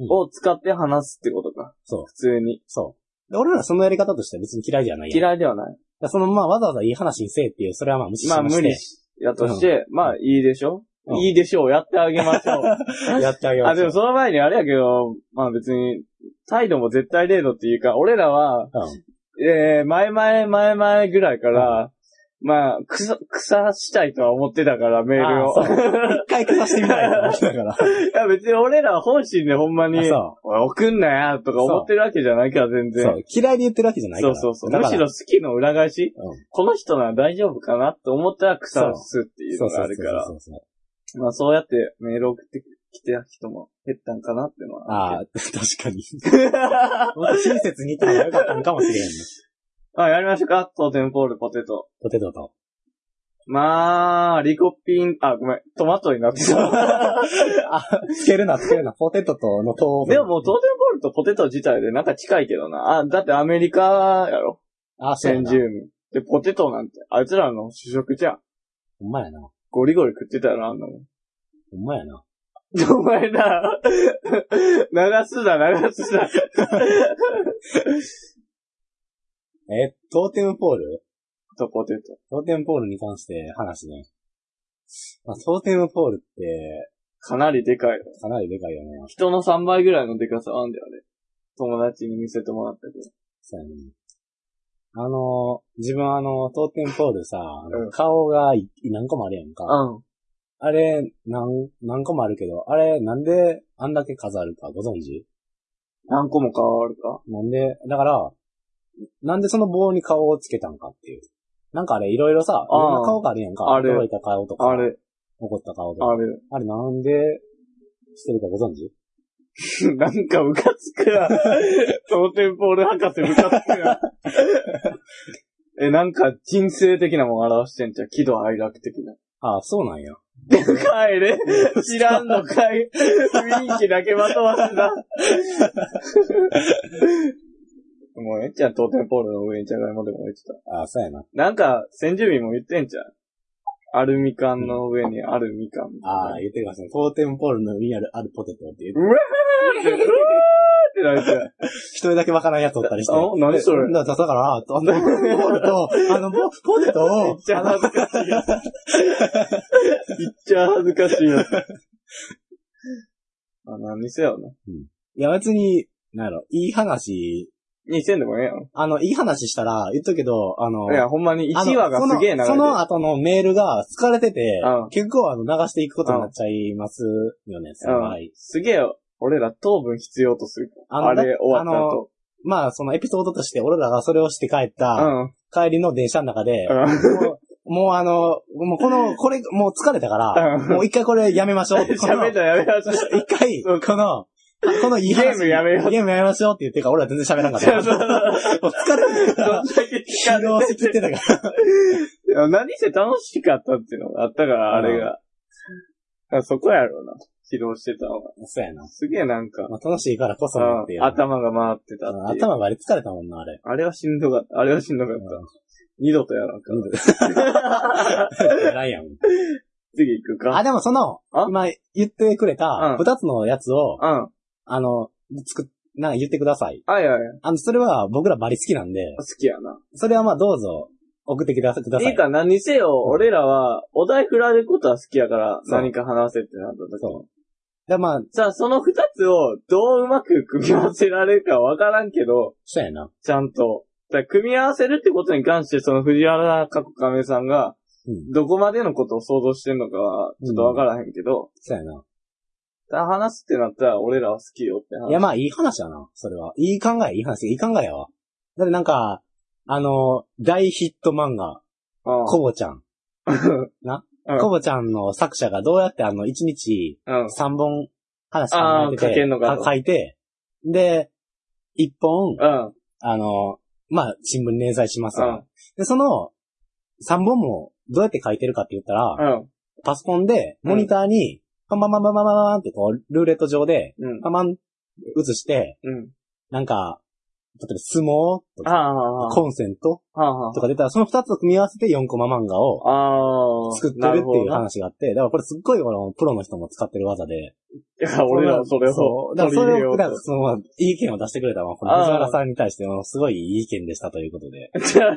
うんを使って話すってことか。そう。普通に。そう。で俺らそのやり方としては別に嫌いじゃない。嫌いではない。その、まあ、わざわざいい話にせえっていう、それはまあ無視しまあまして。無理しやとして、まあいいでしょ？うんいいでしょう。やってあげましょう。やってあげまあ、す。でもその前にあれやけど、まあ別に、態度も絶対0度っていうか、俺らは、うん。えー、前々、前々ぐらいから、まあ、草、草したいとは思ってたから、メールを。一回消さしてみたいと思ってたから。いや、別に俺らは本心でほんまに、送んなや、とか思ってるわけじゃないから、全然。嫌いで言ってるわけじゃないから。そうそうそう。むしろ好きの裏返し、うんこの人なら大丈夫かなって思ったら草をすっていうのがあるからそ。うそうそうそう。まあそうやってメール送ってきてた人も減ったんかなってのは。ああ、確かに。もっと親切に言った方がよかったのかもしれんね。あ、やりましょうかトーテンポールポテト。ポテトと。まあ、リコピン、あ、ごめん、トマトになってた。あ、つけるな、つけるな。ポテトとの糖分でももうトーテンポールとポテト自体でなんか近いけどな。あ、だってアメリカやろ。あ、そう。先住民。で、ポテトなんて、あいつらの主食じゃん。ほんまやな。ゴリゴリ食ってたよな、あんなもん。ほんまやな。お前な、流すな、流すな。え、トーテムポール？とポテト。トーテムポールに関して話ね。まあ、トーテムポールって、かなりでかい。かなりでかいよね。人の3倍ぐらいのでかさあんだよね。友達に見せてもらったけど。そうやね。あの、自分あの、トーテムポールさ、顔がい何個もあるやんか。うん。あれ、何、何個もあるけど、あれ、なんであんだけ数あるかご存知？何個も変わるか？なんで、だから、なんでその棒に顔をつけたんかっていう。なんかあれ、いろいろさ、いろんな顔があるやんか。ある驚いた顔とか、あれ、怒った顔とか。あれ。あれなんでしてるかご存知？なんかムカつくわ。トーテンポール博士ムカつくわ。え、なんか人生的なもん表してんじゃん。喜怒哀楽的な。ああ、そうなんや。帰れ 知らんのかい雰囲気だけまとわすな。もうええんちゃん、トーテンポールの上にじゃがいもでも置いてた。ああ、そうやな。なんか、先住民も言ってんじゃん。アルミ缶の上にあるみかん。ああ、言ってください。トーテムポールの上にある、あるポテトって言って。うわーって、うわーってなって。一人だけわからんやつおったりして。あ何それ？だだから、あの、ポールと、あの、ポポテト？をめっ、ちゃ恥ずかしいやつ。めっちゃ恥ずかしいやつ。あ、何にせよな。いや別に、なんやろ、いい話、にせんでもええやん。あの、いい話したら、言っとくけど、あの、いや、ほんまにあの1話がすげえ長いそのその後のメールが疲れててうん、結構あの、流していくことになっちゃいますよね、その場合。すげえ、俺ら糖分必要とする。あのあれ終わったあ後。まあ、そのエピソードとして、俺らがそれをして帰っうた、ん。帰りの電車の中で、うんもうあの、もうこの、これ、もう疲れたから、うんもう一回これやめましょうって。この喋ったらやめなさい。一回、この、このいい話。ゲームやめようゲームやめましょうって言ってから俺は全然喋らんかった。もう疲れてどんだけ疲労しきってたから。何せ楽しかったっていうのがあったから、あれが。あそこやろうな。起動してたのが。そうやな。すげえなんか、まあ、楽しいからこそのっていう。頭が回ってたって。頭が疲れたもんな、あれ。あれはしんどかった。あれはしんどかった。二度とやらんか。ないやん。次行くか。あ、でもそのあ、今言ってくれたうん二つのやつを、うん。あの、作っ、なんか言ってください。はいはい。あの、それは僕らバリ好きなんで、好きやな。それはまあどうぞ送ってください。くださいいいか、何せよ、俺らは、お題振られることは好きやから、そう何か話せってなった時そう。で、まあ、さあ、その二つをどううまく組み合わせられるかわからんけど、そうやな。ちゃんと。だから組み合わせるってことに関して、その藤原かこかめさんが、うん。どこまでのことを想像してんのかは、ちょっとわからへんけど、そうやな。話すってなったら、俺らは好きよって話。いや、まあ、いい話やな。それは。いい考え、いい話、いい考えやわ。だってなんか、あの、大ヒット漫画、うん、コボちゃん。な？うんコボちゃんの作者がどうやってあの、1日うん。3本話考えてあー書けんのかとか書いて、で、1本、うん。あの、まあ、新聞に連載しますわうん。で、その、3本もどうやって書いてるかって言ったら、うん。パソコンで、モニターに、パンパンパンパンパンパンってこう、ルーレット上で、うん。パンパン映して、うん。なんか、例えば相撲とか。コンセント。とか出たら、その2つを組み合わせて4コマ漫画を。作ってるっていう話があって、だからこれすっごいこのプロの人も使ってる技で。いや、俺らはそれをそう。だからそれを、だからその、いい意見を出してくれたのは、この藤原さんに対してのすごいいい意見でしたということで。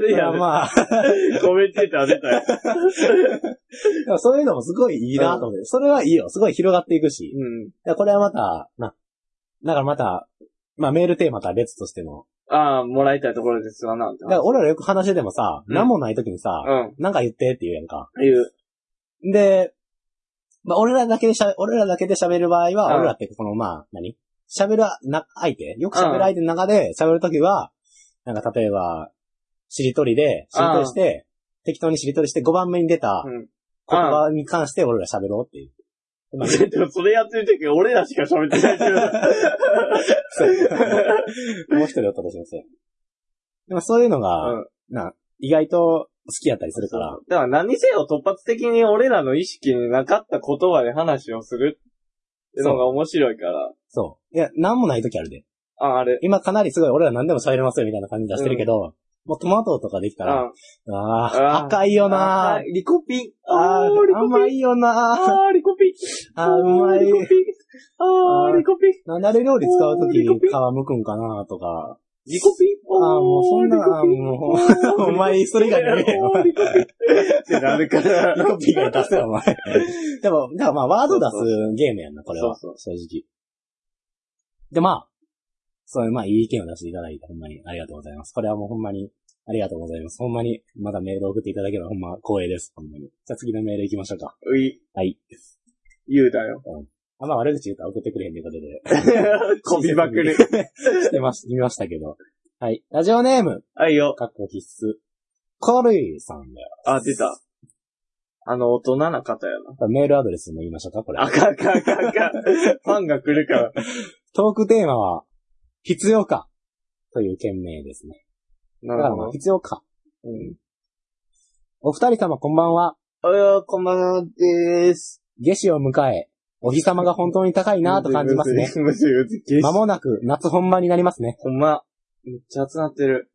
いや、や、まあ、コメンテーター出たよ。そういうのもすごいいいなと思って、それはいいよ。すごい広がっていくし。うん。これはまた、な、だからまた、まあメールテーマとは別としての。ああ、もらいたいところですわな。だから俺らよく話でもさ、うん何もない時にさ、うん。なんか言ってって言うやんか。言う。で、まあ俺らだけでしゃ、俺らだけで喋る場合は、うん俺らってこのまあ、何？喋るな、相手？よく喋る相手の中で喋るときは、なんか例えば、しりとりで、しりとりして、適当にしりとりして5番目に出たうん。言葉に関して俺ら喋ろうっていう。まあ でもそれやってる時俺らしか喋ってないけど。もう一人おったとしますよ。でもそういうのが、うんな、意外と好きやったりするから、だから何せよ突発的に俺らの意識になかった言葉で話をするってのが面白いから。そう。いや、なんもない時あるで。あ、あれ。今かなりすごい俺ら何でも喋れますよみたいな感じ出してるけど、もうトマトとかできたら、ああ赤いよなあリコピン。あーーリコピン。甘いよなあーリコピン。あーうまいリコピン。あーリコピン。なんであれ料理使うとき皮むくんかなとか。リコピン？あーもうそんな、もう、お前それ以外に言えよ。なるから。リコピー が出せよ、お前。でも、だからまあ、ワード出すゲームやんな、これは。正直。で、まあ、そういう、まあ、いい意見を出していただいて、ほんまにありがとうございます。これはもうほんまに、ありがとうございます。ほんまに、まだメール送っていただければほんま光栄です。ほんまに。じゃあ次のメール行きましょうか。うい、はい。言うだよ。あんま悪口言うと送ってくれへんということで。こびまくる。してまし、見ましたけど。はい。ラジオネーム、はいよ。かっこ必須。コルイさんだよ。あ、出た。あの、大人な方やな。メールアドレスも言いましょうか、これ。あかんあかんあかんあかん。ファンが来るから。トークテーマは、必要かという件名ですね。なだからまあ、必要か。うん。お二人様こんばんは。あや、こんばんはでーす。夏至を迎え、お日様が本当に高いなと感じますね。むずいむずいむずいむずい間もなく夏本番になりますね。ほんま。めっちゃ熱なってる。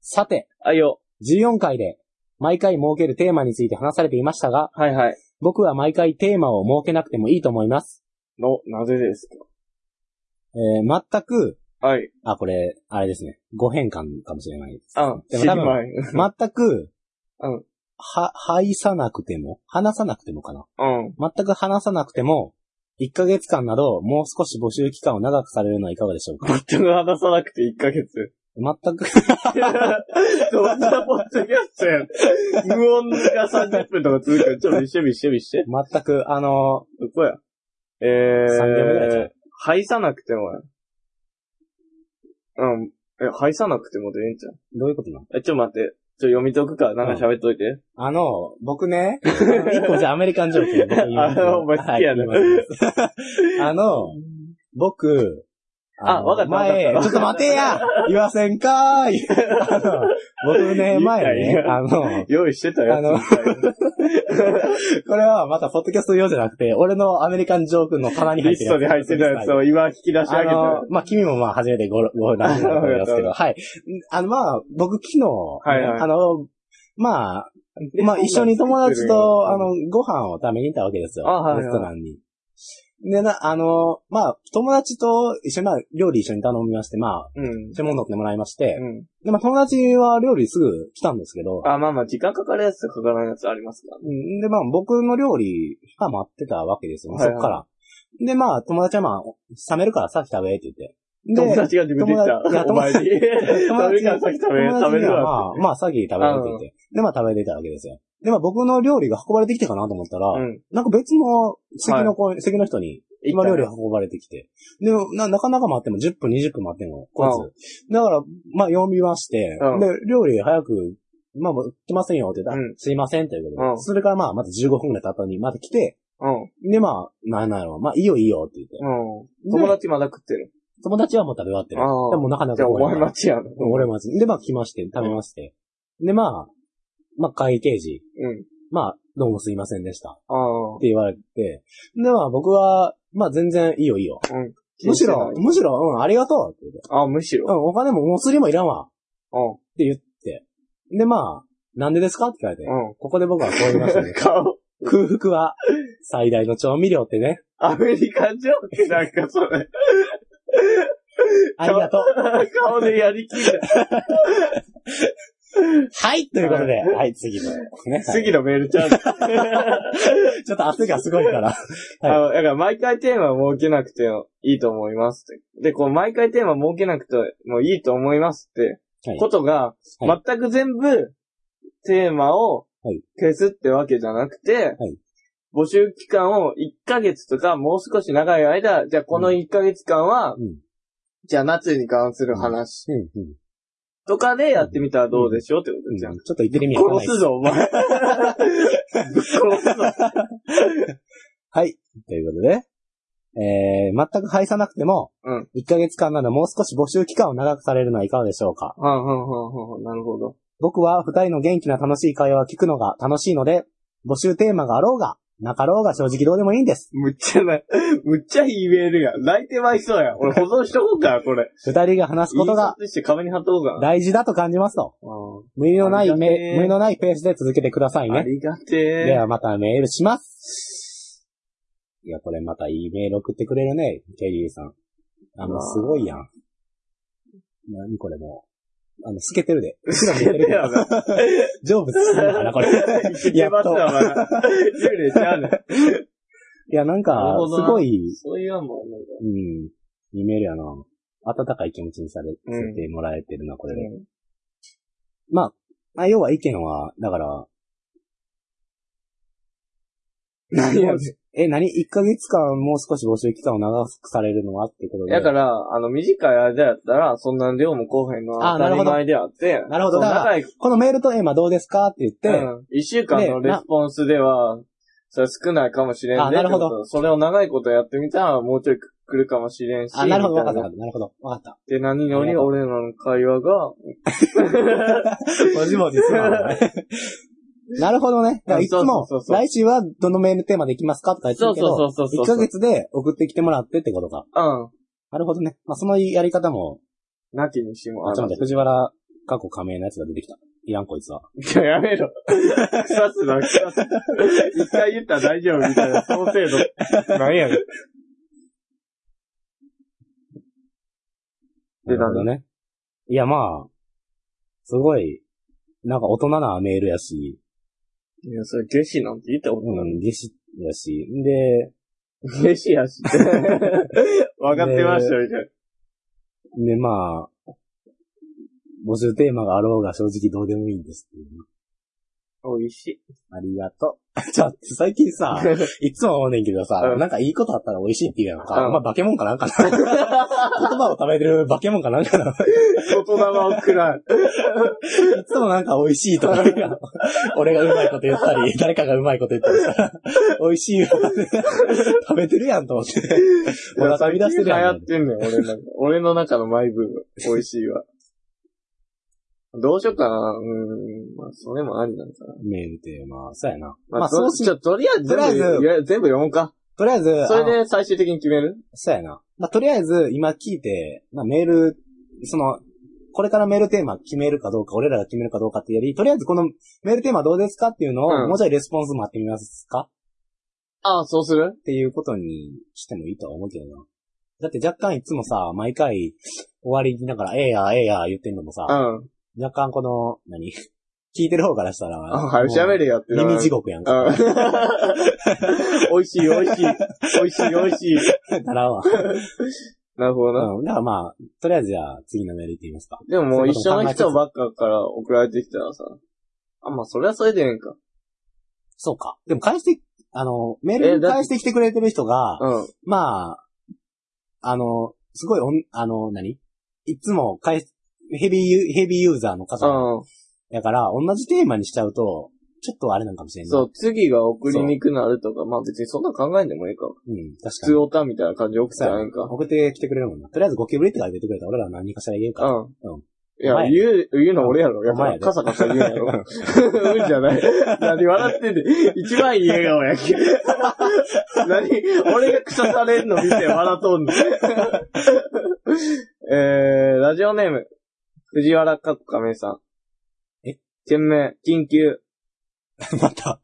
さて、あいよ。14回で毎回設けるテーマについて話されていましたが、はいはい。僕は毎回テーマを設けなくてもいいと思います。の、なぜですえー全く、かはい。あ、これ、あれですね。ご変換かもしれないです。あ、でも多分知りまい 全く、うんは、話さなくても、話さなくてもかな。うん。全く話さなくても、1ヶ月間など、もう少し募集期間を長くされるのはいかがでしょうか？全く話さなくて1ヶ月。全く、どんなポッドキャストやん。無音が30分とか続くから、ちょっと見して見して見して。全く、あのどこや？え3秒ぐらいじゃんー、排さなくてもや。うん。え、排さなくてもでええんちゃう？どういうことなのえ、ちょっと待って。ちょ、読み解くか？ら、なんか喋っといて。あの、僕ね、一個じゃあアメリカンジョーク僕言い ますあお前好きやねはいあの、僕、あわかった前ちょっと待てや。言わせんかーい。あの、僕ね、前ね、あの、用意してたやつあの。これはまたポッドキャスト用じゃなくて、俺のアメリカンジョークの棚に入ってるリストに入ってたやつを今引き出し上あげて。の、まあ、君もまあ、初めてご、ご覧になると思いますけど、あはい。あの、まあ、僕昨日、はいはい。あの、まあ、まあ、一緒に友達と、あの、ご飯を食べに行ったわけですよ。あはいはい。レストランに。で、な、あの、まあ、友達と一緒に、まあ、料理一緒に頼みまして、まあ、うん。注文取ってもらいまして、うん。で、まあ、友達は料理すぐ来たんですけど、あ、まあまあ、時間かかるやつとかからないやつありますからね。うんで、まあ、僕の料理が待ってたわけですよ、はいはいそっから。で、まあ、友達はまあ、冷めるからさっき食べって言って。で、友達が自分で言った。友達いやお前に。友達 食べるから先食べ、食べるわはまあ、まあ、先食べるって言って。で、まあ、食べてたわけですよ。で、まあ、僕の料理が運ばれてきてかなと思ったら、って。うん。なんか別の席の子、席の人に、今料理は。運ばれてきて。で、な、なかなか待っても10分、20分待っても、こいつ。だから、まあ、読みまして、うんで、料理早く、まあ、もう来ませんよって言ったら、うんすいませんということで、うんそれからまあ、また15分ぐらい経ったのに、また来て、うん。で、まあ、なんなんやろ、まあ、いいよいいよって言って。うん。友達まだ食ってる。友達はもう食べ終わってる。ああでもなかなじゃあお前待ちやん。俺もで、まあ来まして、食べまして。で、まあ、まあ会計時、うん。まあ、どうもすいませんでした。っああ。て言われて、で、まあ僕は、まあ全然いいよいいよ。うん。むしろ、むしろ、うん、ありがとうって言って。あ、むしろ。うん、お金もお釣りもいらんわ。うん。って言って。で、まあ、なんでですかって聞かれて。うん。ここで僕はこう言いましたね 顔。空腹は最大の調味料ってね。アメリカンジョークなんかそれ。ありがとう。顔でやりきる。はいということで、はい、次の。ね。はい次のメールちゃう。ちょっと圧がすごいから。あの、だから毎回テーマを設けなくていいと思います。で、こう毎回テーマ設けなくてもいいと思いますってはいことが、はい全く全部テーマをはい消すってわけじゃなくて、はい募集期間を1ヶ月とかもう少し長い間、じゃあこの1ヶ月間は、うんじゃあ夏に関する話。とかでやってみたらどうでしょうってことじゃん。ちょっと言ってる意味わかんないです。殺すぞ、お前。ぶっ殺すぞ。はい。ということで、えー、全く配さなくても、うん1ヶ月間などもう少し募集期間を長くされるのはいかがでしょうか？うん、うん、うん、うん、なるほど。僕は二人の元気な楽しい会話を聞くのが楽しいので、募集テーマがあろうが、なかろうが正直どうでもいいんです。むっちゃな、むっちゃいいメールや。泣いてまいそうや。俺保存しとこうか、これ。二人が話すことが印刷して壁に貼っとこうかな。大事だと感じますと。う無理のないありがてえめ、無理のないペースで続けてくださいね。んありがてえ。ではまたメールします。いや、これまたいいメール送ってくれるね、ケリーさん。あの、すごいやん。何これもう。あの、透けてるで。後ろ見てるで。成仏するのかな、これ。いけますわ、まだ。幽霊ちゃうねん。いや、なんなかすごい、そういうのも、なんかうん、いいメールやな。温かい気持ちにされ、てもらえてるな、これで。うんまあ、まあ、要は意見は、だから、何やえ、何 ?1 ヶ月間もう少し募集期間を長くされるのはってことで。だから、あの、短い間やったら、そんな量も後編の当たり前であって、なるほどそう長い、このメールとテーマどうですかって言って、うん。一週間のレスポンスでは、それ少ないかもしれんねあなるほどってことそれを長いことやってみたら、もうちょい来るかもしれんし。あ、なるほど、わみたいかった、わかった。なるほど、わかった。で、何より俺らの会話が、文字文字すな。なるほどね。だからいつも来週はどのメールテーマでいきますかとか言ってるけど、そうそうそうそう1ヶ月で送ってきてもらってってことか。うん。なるほどね。まあ、そのやり方も、なきにしもああ、ちょっと待って、藤原過去加盟のやつが出てきた。いらんこいつは。いや、やめろ。腐すな、腐す。一回言ったら大丈夫みたいな、その程度。何やねん。でなるほどね。いや、まあ、すごい、なんか大人なメールやし、いや、それ、下死なんて言ったことない。うん、下しやし、で、下死やし。分かってましたよ、みたいで、まあ、募集テーマがあろうが正直どうでもいいんですっていうね美味しい。ありがとう。ちょっと、最近さ、いつも思うねんけどさ、うんなんかいいことあったら美味しいって言うやんか。うんお前化け物かなんかな 言葉を食べてる化け物かなんかな言霊を食らう。いつもなんか美味しいとか言うやん。俺がうまいこと言ったり、誰かがうまいこと言ったりさ、美味しいわ。食べてるやんと思って。お腹乱してる流やん。行ってんねん、俺の中。俺の中のマイブーム。美味しいわ。どうしようかな。うーん。まあ、それもありなのかな。メールテーマ、そうやな。まあ、まあ、そそうしちょ、とりあえず全部、とりあえず全部読もうか。とりあえず、それあで最終的に決める？そうやな。まあ、とりあえず、今聞いて、まあ、メール、その、これからメールテーマ決めるかどうか、俺らが決めるかどうかっていうより、とりあえずこのメールテーマどうですかっていうのを、うんもうちょいレスポンス待ってみますか？ああ、そうする？っていうことにしてもいいとは思うけどな。だって若干いつもさ、毎回終わりにながら、ええや、ええや言ってんのもさ、うん。若干この、何？聞いてる方からしたら、あ、はい、喋れやって耳地獄やんか。うん。美味しい、美味しい。美味しい、美味しい。ならんわ。なるほどな。うん。だからまあ、とりあえずじゃあ次のメール行ってみますか。でももう一緒の人ばっかから送られてきたらさ。あ、まあ、それはそれでええんか。そうか。でも返して、あの、メール返してきてくれてる人が、うん。まあ、あの、すごいおん、あの、何？いつも返す、ヘビーユ、ヘビーユーザーの方うん。だから、同じテーマにしちゃうと、ちょっとあれなんかもしれんない。そう、次が送りにくくなるとか、まあ別にそんな考えんでもいいか。う。ん、確か普通に。オタみたいな感じで送ったらええんか。送ってきてくれるもんな。とりあえずゴキブリって書いてくれたら俺らは何かしら言えるから。うん。うんいや、言う、言うの俺やろ。やっぱお前やでカサカサ言うやろ。うんじゃない。何笑ってんで。一番いい笑顔やけ。何俺が草されんの見て笑っとんの。えー、ラジオネーム。藤原かっこ亀さん。え？件名、緊急。また。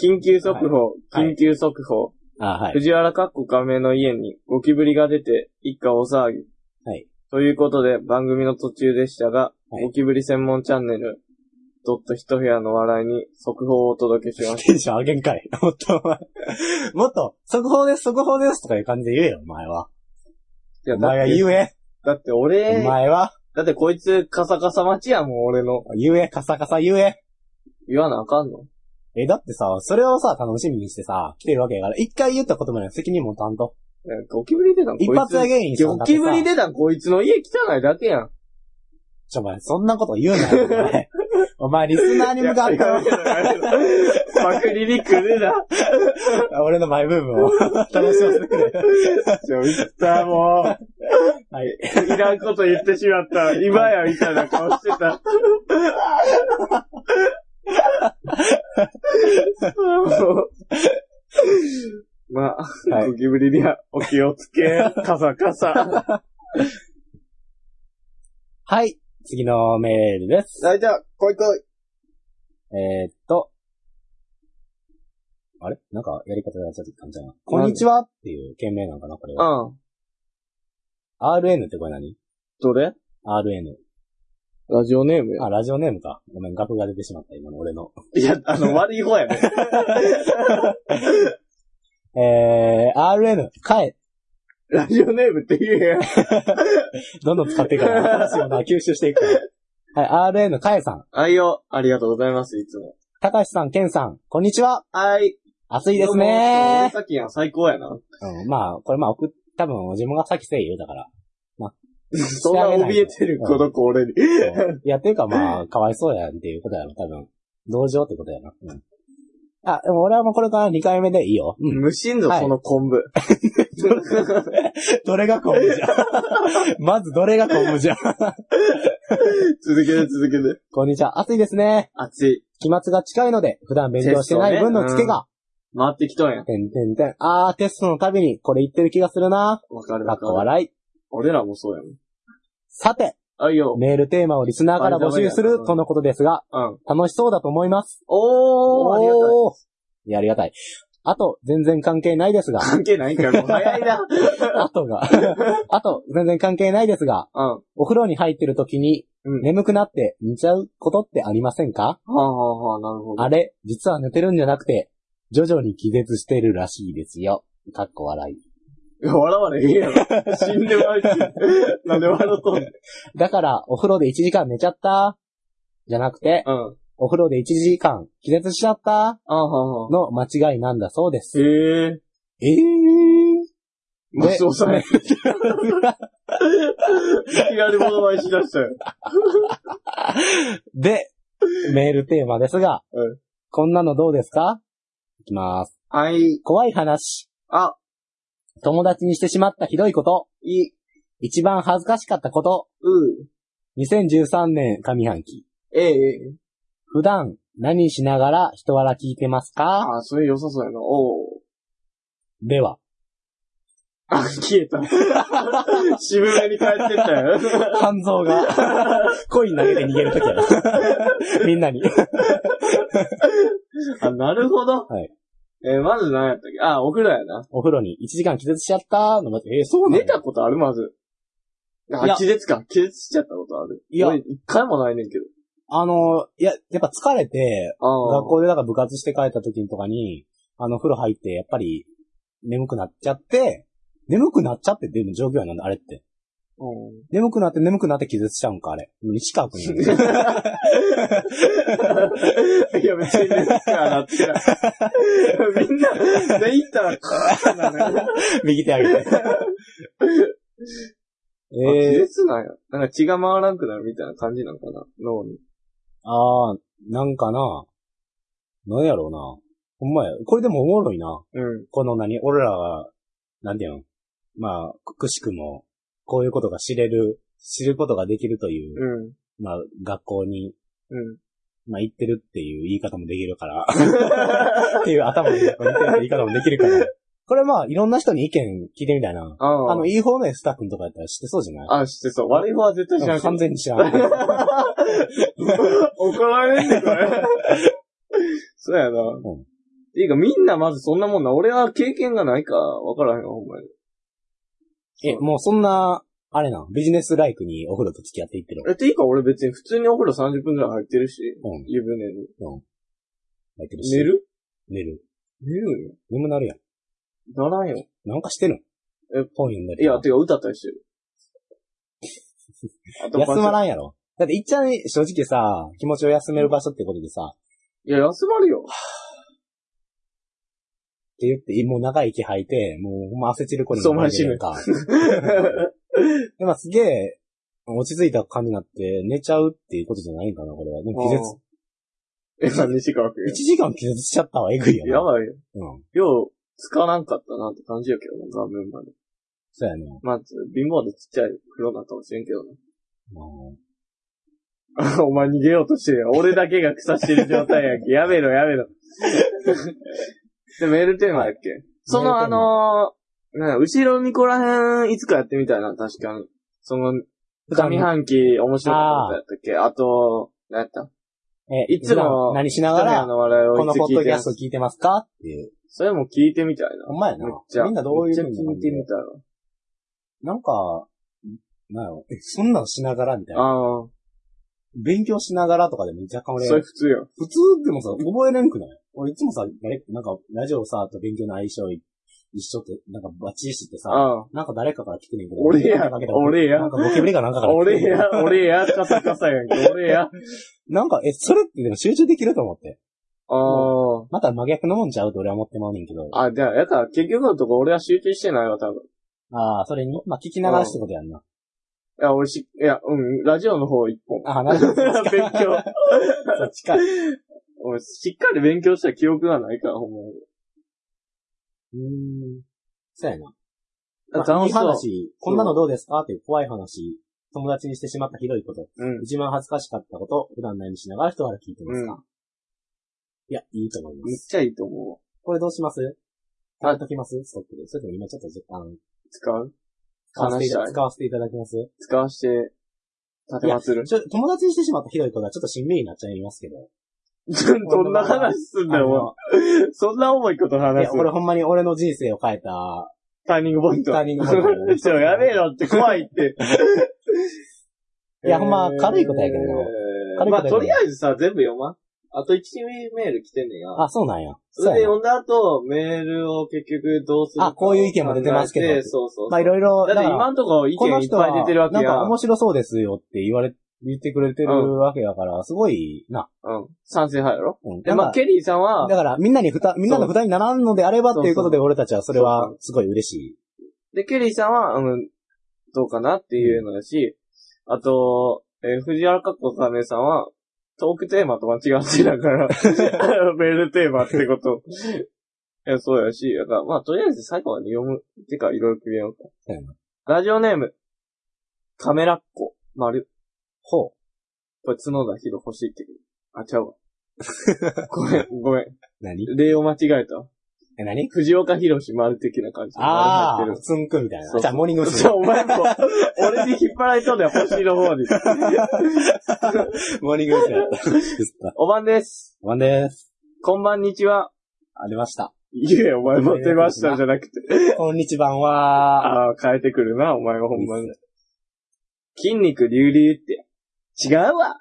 緊急速報。はい緊急速報。あ、はい。藤原かっこ亀の家にゴキブリが出て、一家大騒ぎ。はい。ということで、番組の途中でしたが、はいゴキブリ専門チャンネル、ドット一部屋の笑いに速報をお届けしましテンション上げんかい。もっと、お前もっと、速報です、速報ですとかいう感じで言えよ、お前は。た。いやお前はだって言え。だってお俺、前は、だってこいつカサカサ待ちやもん、俺の。言え、カサカサ言え。言わなあかんの？え、だってさ、それをさ、楽しみにしてさ、来てるわけやから、一回言った言葉には責任持たんと。いやゴキブリ出たんこいつ。一発屋芸人さんゴキブリ出たんこいつの家汚いだけやん。ちょ、お前、そんなこと言うなよ、お前。お前、リスナーに向かって、パクリに来るな。俺のマイブームを楽しませてくれ。ちょ、言った、もう。はい。いらんこと言ってしまった。今や、みたいな顔してた。まあ、はいゴキブリにはお気をつけ、カサカサ。はい。次のメールです。はい、じゃあ、来い来い。えー、っと。あれ？なんか、やり方がちょっと感じゃな。こんにちはっていう件名なのかなこれは。うん。RN ってこれ何？どれ ?RN。ラジオネームや。あ、ラジオネームか。ごめん、額が出てしまった、今の俺の。いや、あの、悪い方やね。えー、RN、かえ。ラジオネームって言えや。どんどん使っていくから、話をな、吸収していくから。はい、RN、かえさん。はいよ。ありがとうございます、いつも。たかしさん、けんさん、こんにちは。はい。暑いですねさっきやん、最高やな。うん、まあ、これまあ、送っ、多分自分が先せい言うだから。そんな怯えてる、この子俺に。いや、っていうかまあ、かわいそうやんっていうことやろ、多分。同情ってことやな。うん。あ、でも俺はもうこれから2回目でいいよ。うん。無心ぞ、はいその昆布。どれが昆布じゃ？ん。まずどれが昆布じゃ？ん。続けて続けて。こんにちは。暑いですね。熱い。期末が近いので、普段勉強してない分のツケが、回ってきとんや。てんてんてん。あー、テストのたびにこれ言ってる気がするな。わかるかっこわかる。笑い。俺らもそうやもん。さて、あいよ。メールテーマをリスナーから募集するとのことですが、うん。楽しそうだと思います。おー、ありがたい。おーいや、ありがたい。あと、全然関係ないですが、関係ないんかよ、もう早いな。あとが、あと、全然関係ないですが、うん。お風呂に入ってる時にうん。眠くなって寝ちゃうことってありませんか？はあはあはあ、なるほど。あれ、実は寝てるんじゃなくて、徐々に気絶してるらしいですよ。かっこ笑い。笑われへんやろ。死んでまうし。なんで笑うとん。だから、お風呂で1時間寝ちゃった？じゃなくて、うん。お風呂で1時間気絶しちゃった？の間違いなんだそうです。へえ。ええマスオさん。いきなり物まねしだしたよ。で、メールテーマですが、うんこんなのどうですか？いきます。はい。怖い話。あ、友達にしてしまったひどいこと。い、一番恥ずかしかったこと。う、2013年上半期。ええ。普段何しながら人笑聞いてますか？あ、それ良さそうやな。おう。では、あ、消えた。渋めに帰ってったよ。肝臓が、コイン投げて逃げるときやな。みんなに。あ、なるほど。はい。えーまず何やったっけ？あ、お風呂やな。お風呂に1時間気絶しちゃったのまえーそうなの寝たことあるまず。あ気絶か。気絶しちゃったことある。いや俺一回もないねんけど。あの、いや、やっぱ疲れて、ああ。学校でなんか部活して帰った時とかに、あの、風呂入って、やっぱり、眠くなっちゃって、眠くなっちゃってでも状況やなんだ、あれって。うん。眠くなって眠くなって気絶しちゃうんか、あれ。西川くん いや、別に寝つかなってない。みんな、寝入ったら。右手上げて。え気えー、絶なんや。なんか血が回らんくなるみたいな感じなんかな、脳に。あー、なんかな。なんやろうな。ほんまや。これでもおもろいな。うん。この何、俺らが、なんていうのまあ、くしくも、こういうことが知れる、知ることができるという、うん。まあ、学校に、うん。まあ、行ってるっていう言い方もできるから、っていう頭に学校に行ってるって言い方もできるから、これまあ、いろんな人に意見聞いてみたいな。あの、いい方のスタッフとかやったら知ってそうじゃない？あ、知ってそう。悪い方は絶対知らんけど完全に知らん。怒られんねん、これ。そうやな。んいいか、みんなまずそんなもんな。俺は経験がないか、わからへんわ、ほんまに。え、もうそんな、あれな、ビジネスライクにお風呂と付き合っていってる。え、ていうか俺別に普通にお風呂30分くらい入ってるし、うん。湯船に。入ってるし寝る？寝る。寝るんよ。眠なるやん。ならんよ。なんかしてるんえ本読んだり。いや、てか歌ったりしてる。あと休まん。らんやろ。だって、いっちゃん正直さ、気持ちを休める場所ってことでさ、いや、休まるよ。って言って、もう長い息吐いて、もうほんま焦ちる子にそうマジるか。で、まあすげえ、落ち着いた感じになって寝ちゃうっていうことじゃないんかな、これは。でも気絶、え、何時間く1時間気絶しちゃったわ、えぐいよな。やばいよ。うん。よう、使わんかったなって感じやけどな、画面まで。そうやな。まあ、貧乏でちっちゃい風呂なんかもしれんけどな。うん お前逃げようとしてるよ。俺だけが腐してる状態やんけ。やめろ、やめろ。で、メールテーマやっけ？その、あのー、なんか後ろにこらへん、いつかやってみたいな、確かに。その、上半期面白かったやったっけ？あと、何やった？え、いつも何しながら、このポッドキャスト聞いてます。か？っていう。それも聞いてみたいな。ほんまやなめっ。ちゃ。みんなどういうめっちゃ風に聞いてみたいなんか、なんやろ？え、そんなのしながらみたいな。な。ああ、勉強しながらとかでも若干俺、それ普通よ。普通でもさ、覚えれんくない？俺いつもさ、誰なんか、ラジオさ、と勉強の相性一緒って、なんかバッチリしてさ、ああ。なんか誰かから来てねんけど。俺やなんかけど俺やなんかゴキブリかなんかから俺や、俺や、カサカサやんけ。俺や。なんか、え、それってでも集中できると思って。あまた真逆のもんちゃうと俺は思ってまうねんけど。あ。あ、じゃあ、やから結局のとこ俺は集中してないわ、多分。ああ、それにまあ聞きながらしてことやんな。いや、俺し、いや、うん、ラジオの方一本。ああ、なるほど。勉強。そっちかい。俺、しっかり勉強した記憶がないから、ほんまに。うーん。そうやな。あまあいい楽しそう話、こんなのどうですか？っていう怖い話、友達にしてしまったひどいこと、うん。一番恥ずかしかったこと、普段何しながら人から聞いてますか、ういや、いいと思います。めっちゃいいと思これどうします？あ買っときます？ストックで。それとも今ちょっと時間、う。使う？使わせていた使わせていただきます？使わして、立てまつる？ちょ友達にしてしまったひどいことはちょっとしんみりになっちゃいますけど。どんな話すんだよ、お前。そんな重いこといや、話す。これほんまに俺の人生を変えた、ターニングポイント。ターニングポイントだよね ちょ、やめろって怖いって。いやほんま軽いことやけどえー軽いことやけどまあ、とりあえずさ、全部読まん？あと1メール来てんねんや。あ、そうなんや。それで読んだ後、メールを結局どうするかあこういう意見も出てますけどそうそうそう。まあいろいろ、だって今んとこ意見いっぱい出てるわけやん。なんか面白そうですよって言われ言ってくれてるわけだから、すごいな。うん。賛成派やろ？うん。で、まあ、ケリーさんは、だから、みんなに負担、みんなの負担にならんのであればっていうことで、俺たちはそれはすごい嬉しい。で、ケリーさんは、うん、どうかなっていうのだし、あと、えー藤原かっこかねさんは、トークテーマと間違ってだから、メールテーマってこと。いや、そうやし、だから、まあ、とりあえず最後まで読む。てか、いろいろ決めようか。ラジオネーム、カメラっ子、丸。ほう。これ、角田博欲しいって。あ、ちゃうわ。ごめん、ごめん。何？例を間違えたわ。え、何？藤岡弘丸的な感じああ。つんくんみたいな。そうじゃあ、モーニングじゃあ、お前も、俺に引っ張られとんねん、星の方に。モーニング娘。おばんです。ワンです。こんばんにちは。ありました。いえ、お前も出ましたじゃなくて。こんにちはは、ああ、変えてくるな、お前はほんまに。筋肉隆々って。違うわ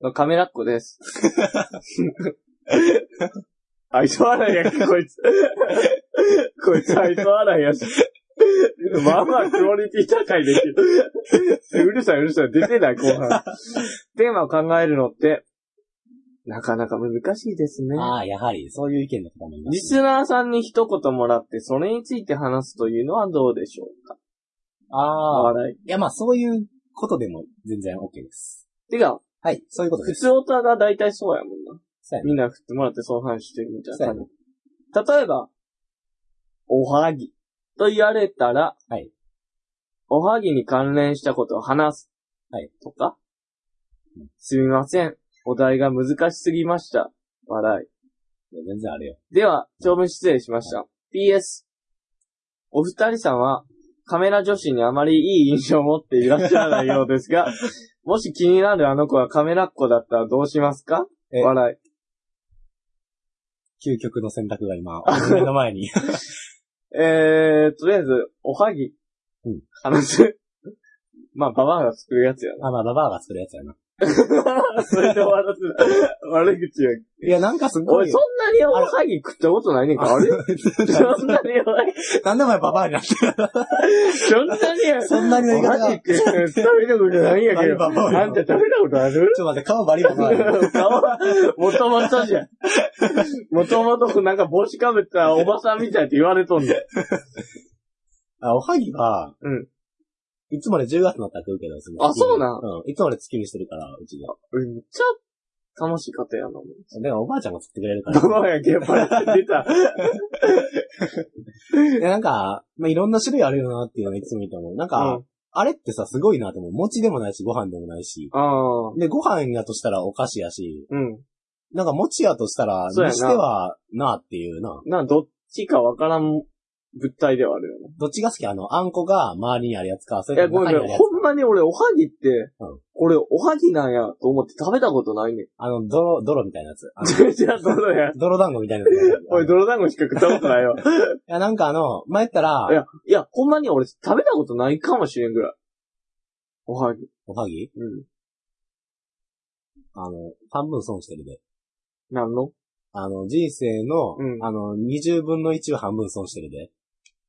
のカメラっ子です。愛想笑いやんけ、こいつ。こいつ愛想笑いやし。まあまあ、クオリティ高いできる。うるさい、うるさい。出てない、後半。テーマを考えるのって、なかなか難しいですね。ああ、やはり、そういう意見の方もいまリす。スナーさんに一言もらって、それについて話すというのはどうでしょうか？ああ。笑い。いや、まあ、そういうことでも全然 OK です。てか、はい、そういうことです。普通オタが大体そうやもんな。そうやねみんな振ってもらってその話してるみたいな感じ。例えば、おはぎと言われたら、はいおはぎに関連したことを話す。はいとか、うんすみません。お題が難しすぎました。笑い。いや全然あるよ。では、長文失礼しました。PS。お二人さんは、カメラ女子にあまりいい印象を持っていらっしゃらないようですが、もし気になるあの子がカメラっ子だったらどうしますか？え笑究極の選択が今、目の前に。い。えー、とりあえず、おはぎ。うん話す。まあ、ババアが作るやつやあ、まあ、ババアが作るやつやな。な。それで終わらす。悪口や。いや、なんかすご俺、いそ。んなにおはぎ食ったことないねんか。あれ？そんなにおはぎ、なんでお前ババアになってるそんなに、そんなにの言い方おはぎって食べたことないんやけど。ババアやあんた食べたことある？ちょっと待って、顔バリババアや。顔、もともとじゃん。もともとなんか帽子かぶったおばさんみたいって言われとんねん。あ、おはぎは、うん。いつもね、10月になったら食うけど、すぐあそうなん？うん。いつも俺月にしてるから、うちで。めっちゃ楽しい家庭やな。でもおばあちゃんが作ってくれるから。ババアやけん、バレて出た。で、なんか、まあ、いろんな種類あるよなっていうのがいつも見て思う。なんか、うんあれってさ、すごいなと思う。餅でもないし、ご飯でもないし。ああ。で、ご飯やとしたらお菓子やし、うん。なんか餅やとしたら、そうやなにしては、なっていうな。な、どっちかわからん物体ではあるよね。どっちが好き？あの、あんこが周りにあるやつか、それとも。中にあるやつほんまに俺、おはぎって、うん俺、おはぎなんやと思って食べたことないねん。あの、泥、泥みたいなやつ。あのじゃあ、どうや。泥団子みたいなやつ。俺、泥団子しか食ったことないわ。いや、なんかあの、前言ったらい、や、いや、ほんまに俺、食べたことないかもしれんぐらい。おはぎ。おはぎ？うん。あの、半分損してるで。なんの？あの、人生の、うんあの、20分の1を半分損してるで。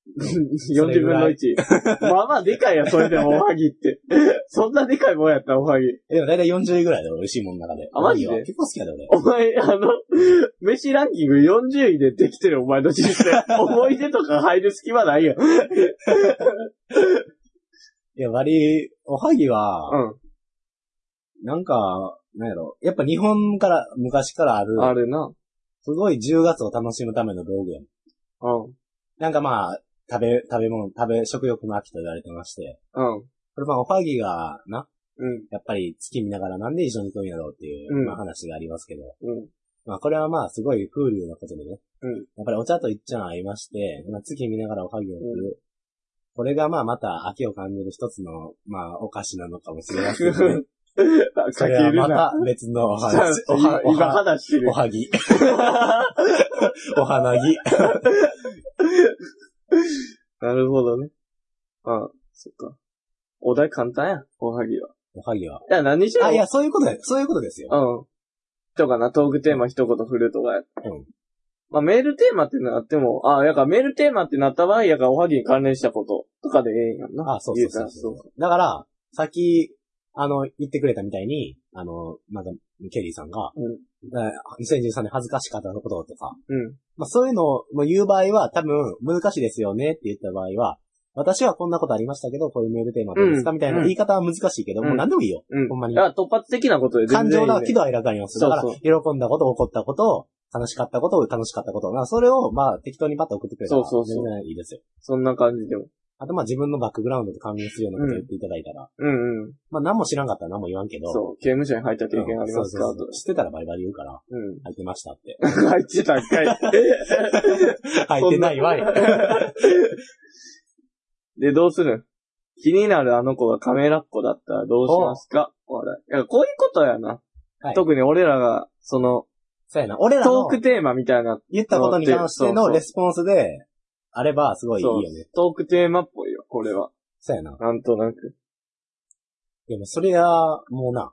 ?40 分の1。まあまあでかいや、それでもおはぎって。そんなでかいもんやった、おはぎ。えでも大体40位ぐらいで美味しいもんの中で。あマジで？結構好きやで俺。お前、あの、飯ランキング40位でできてるお前の人生。思い出とか入る隙間ないよ。いや、割り、おはぎは、うなんか、なんやろ。やっぱ日本から、昔からある、ん。あるな。すごい10月を楽しむための道具やん。うん。なんかまあ、食べ、食べ物、食べ、食欲の秋と言われてまして。うん。これまあ、おはぎが、な、うん。やっぱり月見ながらなんで一緒に食うんやろうっていう、うんまあ話がありますけど。うん。まあこれはまあすごい風流なことでね。うん。やっぱりお茶と一茶合いまして、まあ月見ながらおはぎを食う。これがまあまた秋を感じる一つの、まあお菓子なのかもしれませんね。それはまるな。た別のお話。おは、お今は、話してるお。はぎ。お花ぎ。なるほどね。あそっか。お題簡単や、おはぎは。おはぎは。いや、何にしろ。あ、いや、そういうことだよ。そういうことですよ。うん。とかな、トークテーマ一言振るとかや。うん。まあ、メールテーマってなっても、あ、やからメールテーマってなった場合、やからおはぎに関連したこととかでええんやんな。あ、そうそうそうそう。だから、さっき、あの、言ってくれたみたいに、あの、まだ、ケリーさんが、うんえ2013年恥ずかしかったこととか、うん。まあそういうのを言う場合は多分難しいですよねって言った場合は、私はこんなことありましたけど、こういうメールテーマどうですか、うんみたいな言い方は難しいけど、うんもう何でもいいよ。うん。ほんまにいや、突発的なことで全感然いい、ね。情が喜怒哀楽あります。だから、そう喜んだこと、怒ったこと、楽しかったこと、楽しかったこと。まあそれを、まあ適当にパッと送ってくれたら、そうそうそう全然いいですよ。そんな感じでも。あとまあ自分のバックグラウンドと関連するようなこと言っていただいたら、うんうん。まあ何も知らんかったら何も言わんけど、そう。刑務所に入った経験ありますか？うんそうそうそう知ってたらバリバリ言うから、うん。入ってましたって。入ってたんかい。入ってないわい。で、どうする？ん気になるあの子がカメラっ子だったらどうしますか？笑いいやこういうことやな。はい特に俺らが、その、そうやな。俺らのトークテーマみたいな、言ったことに関してのレスポンスで、あればすごいいいよね。トークテーマっぽいよ、これは。そうやな。なんとなく。でもそれは、もうな、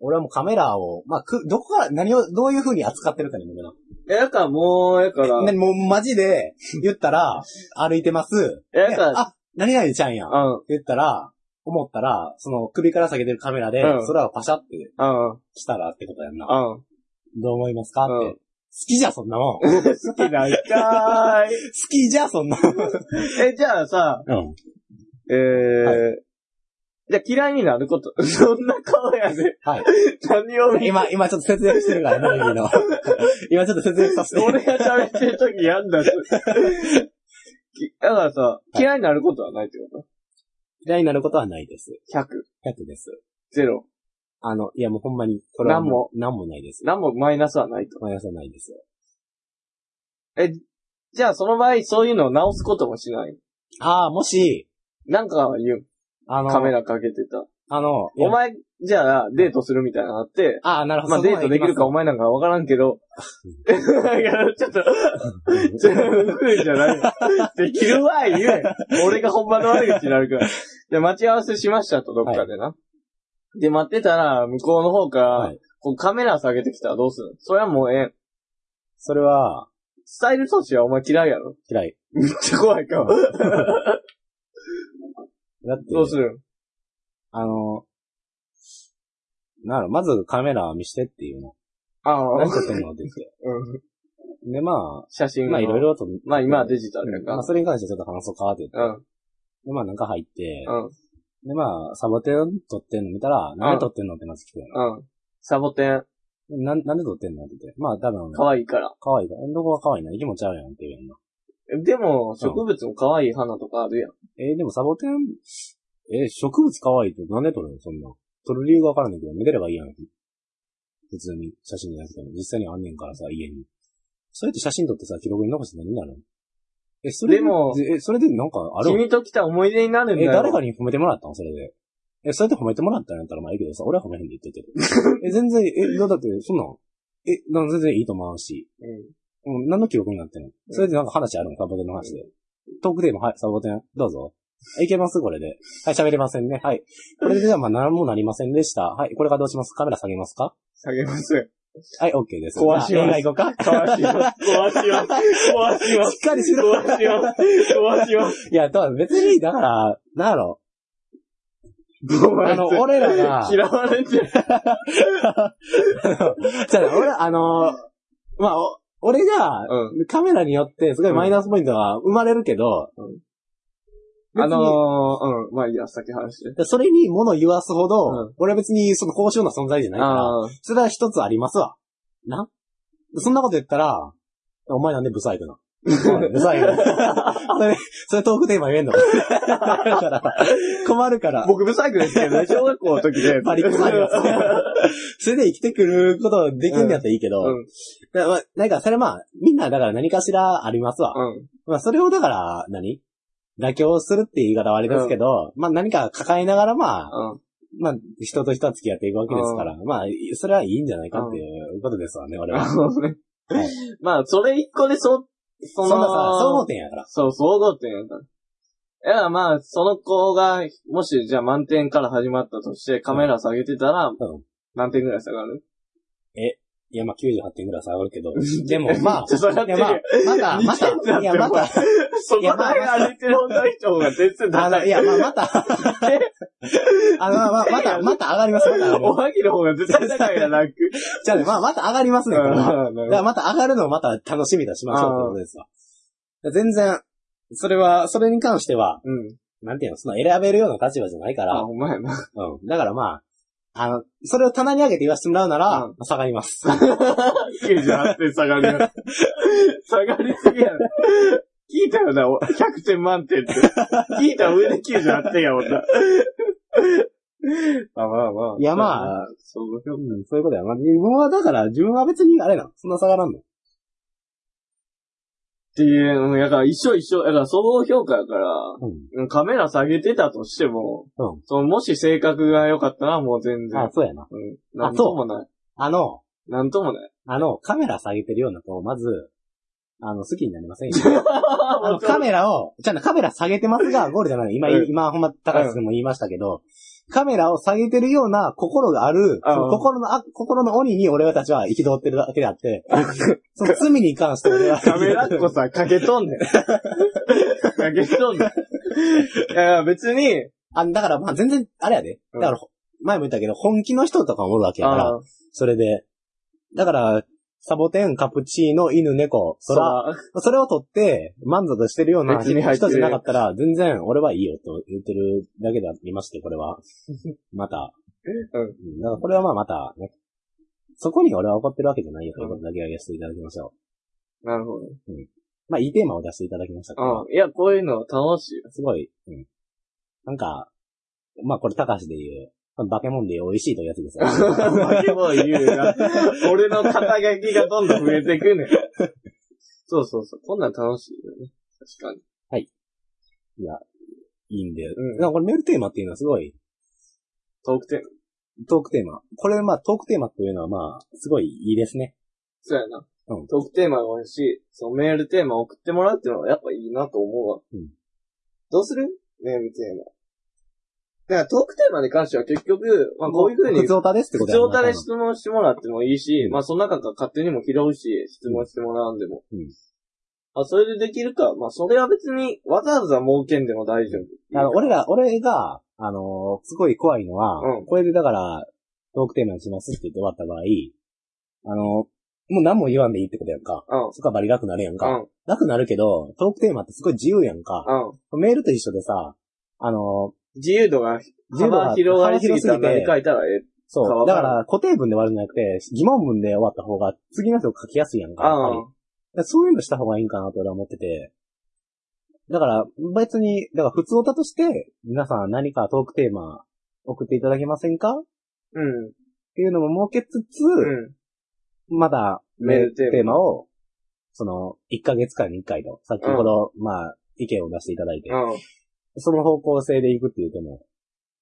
俺はもうカメラを、まあ、く、どこから、何を、どういう風に扱ってるかにもよな。え、やからもう、やから、ね、もうマジで言ったら、歩いてます。え、やから、あ、何々ちゃんやん。ってうん、言ったら、思ったら、その首から下げてるカメラで、うん空をパシャってうん、したらってことやんな。うん。どう思いますかって。うん好きじゃ、そんなもん。好好きなんかーい。きじゃ、そんなもん。え、じゃあさ、うん。えー、はじゃあ嫌いになること、そんな顔やで。はい。何を見今、今ちょっと節約してるからね、耳の。今ちょっと節約させて。俺が喋ってる時やんだって。きだからさ、嫌いになることはないってこ嫌いになることはないです。と ?100、100です。0。あの、いやもうほんまに、これは何もう何もないです。何もマイナスはないと。マイナスはないですよ。え、じゃあその場合、そういうのを直すこともしない？ああ、もし、なんかは言う？あの、カメラかけてた。あの、いやお前、じゃあデートするみたいなのあって、ああ、なるほど。まあデートできるかお前なんかわからんけど、いやちょっと、ちょっと、じゃない。できるわい言え。俺が本場の悪口になるから。で、待ち合わせしましたと、どっかでな。で、待ってたら、向こうの方から、はいこうカメラ下げてきたらどうするの？それはもうええ。それは、スタイル措置はお前嫌いやろ？嫌い。めっちゃ怖いかも。だって、どうする？あの、なるまずカメラ見してっていうの。ああ、何撮ってんのって言って。うん。で、まあ、写真まあいろいろと。まあ今はデジタルやからまあそれに関してちょっと話そうかって言って。うん。で、まあなんか入って、うん。で、まあ、サボテン撮ってんの見たら、なんで撮ってんのってなってきて、うん。サボテン、なん、なんで撮ってんのって言って。まあ多分、可愛いから。かわいいから。どこがかわいいな生き物ちゃうやんって言うやんな。でも、植物も可愛い花とかあるやん。えーでもサボテン、えー植物かわいいってなんで撮るの？そんな。撮る理由がわからんねんけど、見てればいいやん。普通に写真じゃなくても、実際にあんねんからさ、家に。それって写真撮ってさ、記録に残して何になるの？え、それでもえ、それでなんかある？君と来た思い出になるんだえ、よ。誰かに褒めてもらったの？それで。え、それで褒めてもらったんやったらまあいいけどさ、俺は褒めへんで言ってて。え、全然、え、だって、そんなん、え、なん全然いいと思うし。うん。うん、何の記録になってん？のそれでなんか話あるのサボテンの話で。トークテーマ、はい、サボテン、どうぞ。いけます？これで。はい、喋れませんね。はい。これでじゃあまあ何もなりませんでした。はい、これからどうします？カメラ下げますか？下げます。はい、OK です。壊しますあ映画行こうか？壊します。壊します。壊します。しっかりしろ。壊します。壊します。いや、だから別に、だから、なんやろ？あの、俺らが、嫌われてる。じゃあ、俺、あの、まあ、お俺が、うん。カメラによってすごいマイナスポイントが生まれるけど、あのー、うん。まあいいや、先話して。それに物言わすほど、うん俺は別にその高尚な存在じゃないから。それは一つありますわ。な？そんなこと言ったら、お前なんでブサイクな。ブサイクな。それ、それトークテーマ言えんの？困るから。僕、ブサイクですけどね、小学校の時で。バリ困るやつ。それで生きてくることできんのやったらいいけど、うん。だまあなんかそれまあ、みんなだから何かしらありますわ。うん。まあそれをだから何、妥協するっていう言い方はあれですけど、まあ何か抱えながらまあ、うん。まあ人と人は付き合っていくわけですから、まあそれはいいんじゃないかっていうことですわね、俺は。はいまあ、それ一個でそ、そそんなさ、総合点やから。そう、総合点やから。いや、まあ、その子が、もし、じゃあ満点から始まったとして、カメラ下げてたら、うん何点ぐらい下がる？いや、まあ98点ぐらい下がるけど。でも、まあ、ちょっと待っていや、まあ、また、また、いや、また、そこで歩いてる女の人が全然あの、いや、まあ、また、あの、まあ、また、また上がります、お。はぎの方が絶対高いやなく。じゃあね、まあ、また上がりますね、これは。うんだからまた上がるのをまた楽しみとしましょうってことですわ。全然、それは、それに関しては、うん。なんていうの、その選べるような立場じゃないから、あ、お前やな。うん。だからまあ、あの、それを棚に上げて言わせてもらうなら、うん下がります。98点下がるよ。下がりすぎやろ。聞いたよな、お100点満点って。聞いた上で98点やもんな。まあまあまあ。いやまあ、そういうことや。まあ、自分はだから、自分は別にあれな、そんな下がらんの。っていう、うんだから一緒一緒。だから総合評価やから、うん。うんカメラ下げてたとしても、うん。そのもし性格が良かったらもう全然。あ、そうやな。うん。なんともない。あの、なんともない。あの、カメラ下げてるような子を、まず、あの、好きになりませんよ。あの、カメラを、じゃあカメラ下げてますが、ゴールじゃない。今、うん今、ほんま、高橋君も言いましたけど、カメラを下げてるような心がある、その心の、あ、心の鬼に俺たちは憤ってるだけであって、その罪に関して俺は。カメラっこさ、かけとんねん。かけとんねん。いや、別に、あ、だからまあ全然、あれやで。だから、前も言ったけど、本気の人とかもおるわけやから、あそれで。だから、サボテン、カプチーノ、犬、猫、そら、それを取って満足してるような人じゃなかったら、全然俺はいいよと言ってるだけでありまして、これは。また。うんうん。だからこれはまあまた、ね。そこに俺は怒ってるわけじゃないよということだけは言わせていただきましょなるほど。う。まあいいテーマを出していただきましたから、うん。いや、こういうの楽しいよ。すごい、うん。なんか、まあこれ高橋で言う、バケモンで美味しいというやつですよ。バケモン言うな。俺の肩書きがどんどん増えてくねん。そうそうそう。こんなん楽しいよね。確かに。いや、いいんで。うんこれメールテーマっていうのはすごい、トークテーマ。トークテーマ。これまあトークテーマっていうのはまあ、すごいいいですね。そうやな。うんトークテーマが多いし、そのメールテーマ送ってもらうっていうのはやっぱいいなと思うわ。うんどうする？メールテーマ。だからトークテーマに関しては結局、まあこういう風に普通オタですってこと普通歌で質問してもらってもいいし、うんまあその中から勝手にも拾うし、質問してもらうんでも。うんあ、それでできるか。まあそれは別にわざわざ儲けんでも大丈夫。あの、俺ら、俺が、あのーすごい怖いのは、うんこれでだから、トークテーマにしますって言って終わった場合、あのーもう何も言わんでいいってことやんか。うん。そこはバリ楽なるやんか。うん。楽なるけど、トークテーマってすごい自由やんか。うん。メールと一緒でさ、あの自由度が、自由度が幅広がりすぎたら何書いたらええ。ーそう。だから、固定文で終わるんじゃなくて、疑問文で終わった方が、次の人書きやすいやんか。からそういうのした方がいいんかなと俺は思ってて。だから、別に、だから普通歌として、皆さん何かトークテーマ送っていただけませんか？っうん。ていうのも設けつつ、うん。まだメールテーマを、その、1ヶ月間に1回と、先ほど、まあ、意見を出していただいて、うん。その方向性でいくって言っても、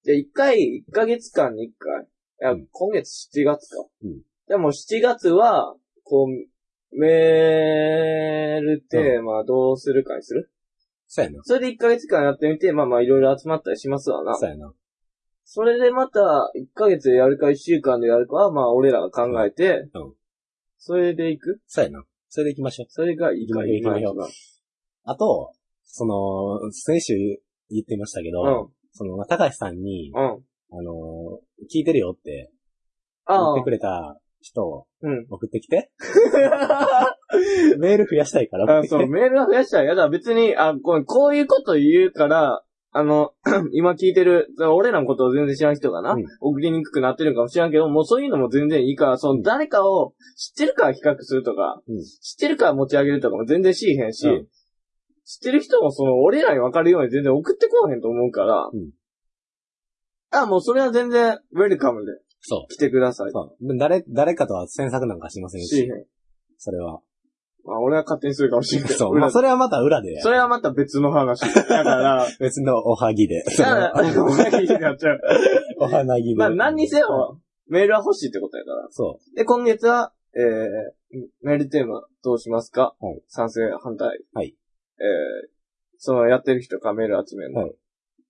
じゃあ一回、一ヶ月間に一回。いや、うん今月7月か。うんでも7月は、こう、メールテーマどうするかにする？そうやな。それで1ヶ月間やってみて、まあまあいろいろ集まったりしますわな。そうやな。それでまた、1ヶ月でやるか1週間でやるかは、まあ俺らが考えて、うんそれでいく？そうやな。それで行きましょう。それがいいか行きましょうあと、その、先週言ってましたけど、うん。その、高橋さんに、うん。あの、聞いてるよって言ああってく。れた人をうん。送ってきて。メール増やしたいから送っあそう。メールが増やしたら嫌だ。別に、あ、こうこういうこと言うから、あの、今聞いてる、俺らのことを全然知らん人がな、うん送りにくくなってるかもしれんけど、もうそういうのも全然いいから、その誰かを知ってるから比較するとか、うん知ってるから持ち上げるとかも全然しへんし、うん知ってる人もその、俺らに分かるように全然送ってこうへんと思うから、うんあ、もうそれは全然、ウェルカムでそ来てくださう。い。そう。誰、誰かとは詮索なんかしませんし、しへん。それは。まあ、俺は勝手にするかもしれんけど。そう。裏でまあ、それはまた裏で。それはまた別の話。だから、別のおはぎで。だから、お前になっちゃう。お花ぎで。まあ、何にせよ、メールは欲しいってことやから。そで、今月は、えー、メールテーマどうしますか？はい賛成、反対。はい。えー、その、やってる人からメール集めるの。はい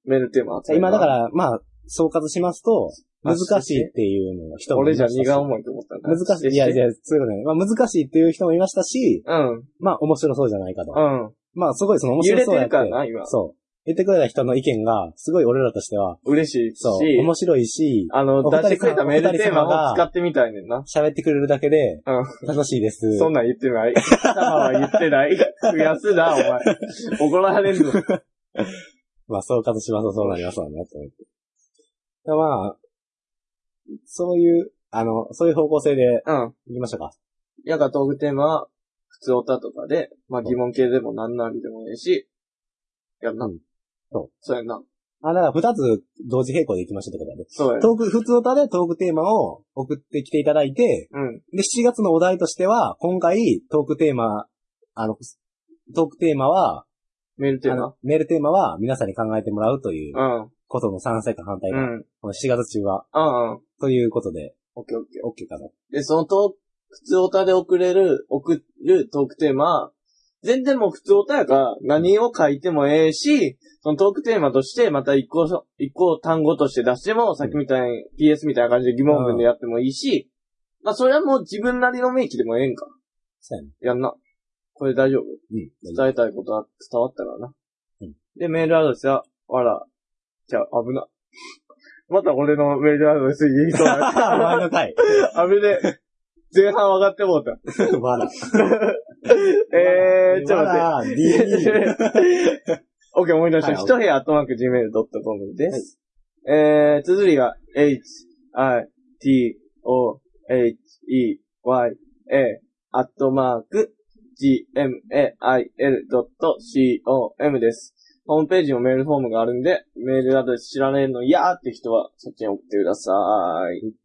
メールテーマ集う。めるの。今だか、ら、まあ、総括しますと、難しいっていうのを人もい俺じゃましたし荷が重いと思ったんだ。難しい。いやいや、そういうことね。まあ難しいっていう人もいましたし、うん。まあ面白そうじゃないかと。うん。まあすごいその面揺れて白そうやって。るからな、今。そう。言ってくれた人の意見が、すごい俺らとしては、嬉しいそう、し、面白いし、あの、出してくれたメールテーマを使ってみたいねんな。喋ってくれるだけで、うん。楽しいです。そんなん言ってない。貴様は言ってない。増やすな、お前。怒られるぞ。まあ、総括しますとそうなりますわね、と思って。まあ、そういう、あの、そういう方向性でうん。行きましょうか。やがトークテーマは、普通歌とかで、まあ疑問系でも何なりでもいいし、や。うんそう。そうやんな。あ、だから二つ同時並行で行きましょうってことだね。そうや。トーク、普通歌でトークテーマを送ってきていただいて、うん。で、7月のお題としては、今回、トークテーマ、あの、トークテーマは、メールテーマ？メールテーマは皆さんに考えてもらうといううん。ことの賛成か反対か、うん。この7月中は、うんうん。ということで、オッケーオッケー。OK かな。で、そのトーク、普通歌で送れる、送るトークテーマ、全然もう普通歌やから何を書いてもええし、そのトークテーマとしてまた一個、一個単語として出しても、さっきみたいに PS みたいな感じで疑問文でやってもいいし、まあそれはもう自分なりの名義でもええんか。そうやね。やんな。これ大丈夫うん。伝えたいことは伝わったからな。うんで、メールアドレスは、わら、じゃあ、危な。また俺のメールアドレス言いそう 前な。の回。危ね。前半上がってもうた。まだ。えー、ちょっと待って。オッケー、思い出した。はい一部屋アットマーク Gmail.com です。えー、綴りが h, i, t, o, h, e, y, a, アットマーク gmail.com です。ホームページもメールフォームがあるんで、メールアドレス知られるの嫌って人はそっちに送ってください。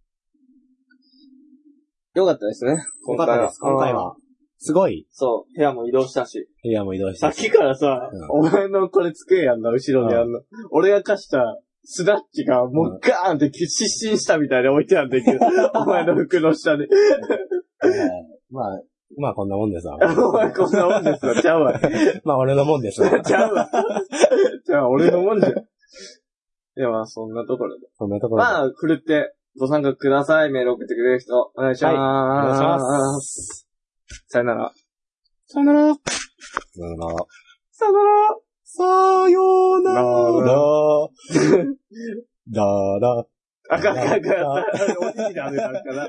よかったですね。よかったです。今回は。すごい、そう、部屋も移動したし。部屋も移動して。さっきからさ、うんお前のこれ机やんな、後ろにあんの。俺が貸したスナッチがもうガーンって失神したみたいで置いてあるんだけど、お前の服の下に。えーまあ、まあこんなもんですわ。お前こんなもんですわ。ちゃうわ。まあ俺のもんですわ。ちゃうわ。じゃあ俺のもんじゃん。いやまあそんなところで。そんなところで。まあ、ふるってご参加ください。メール送ってくれる人。お願いします。はいお願いします。さよなら。さよなら。さよなら。さよなら。さよななら。だら。あかんあかんあかん。おじいだめだから。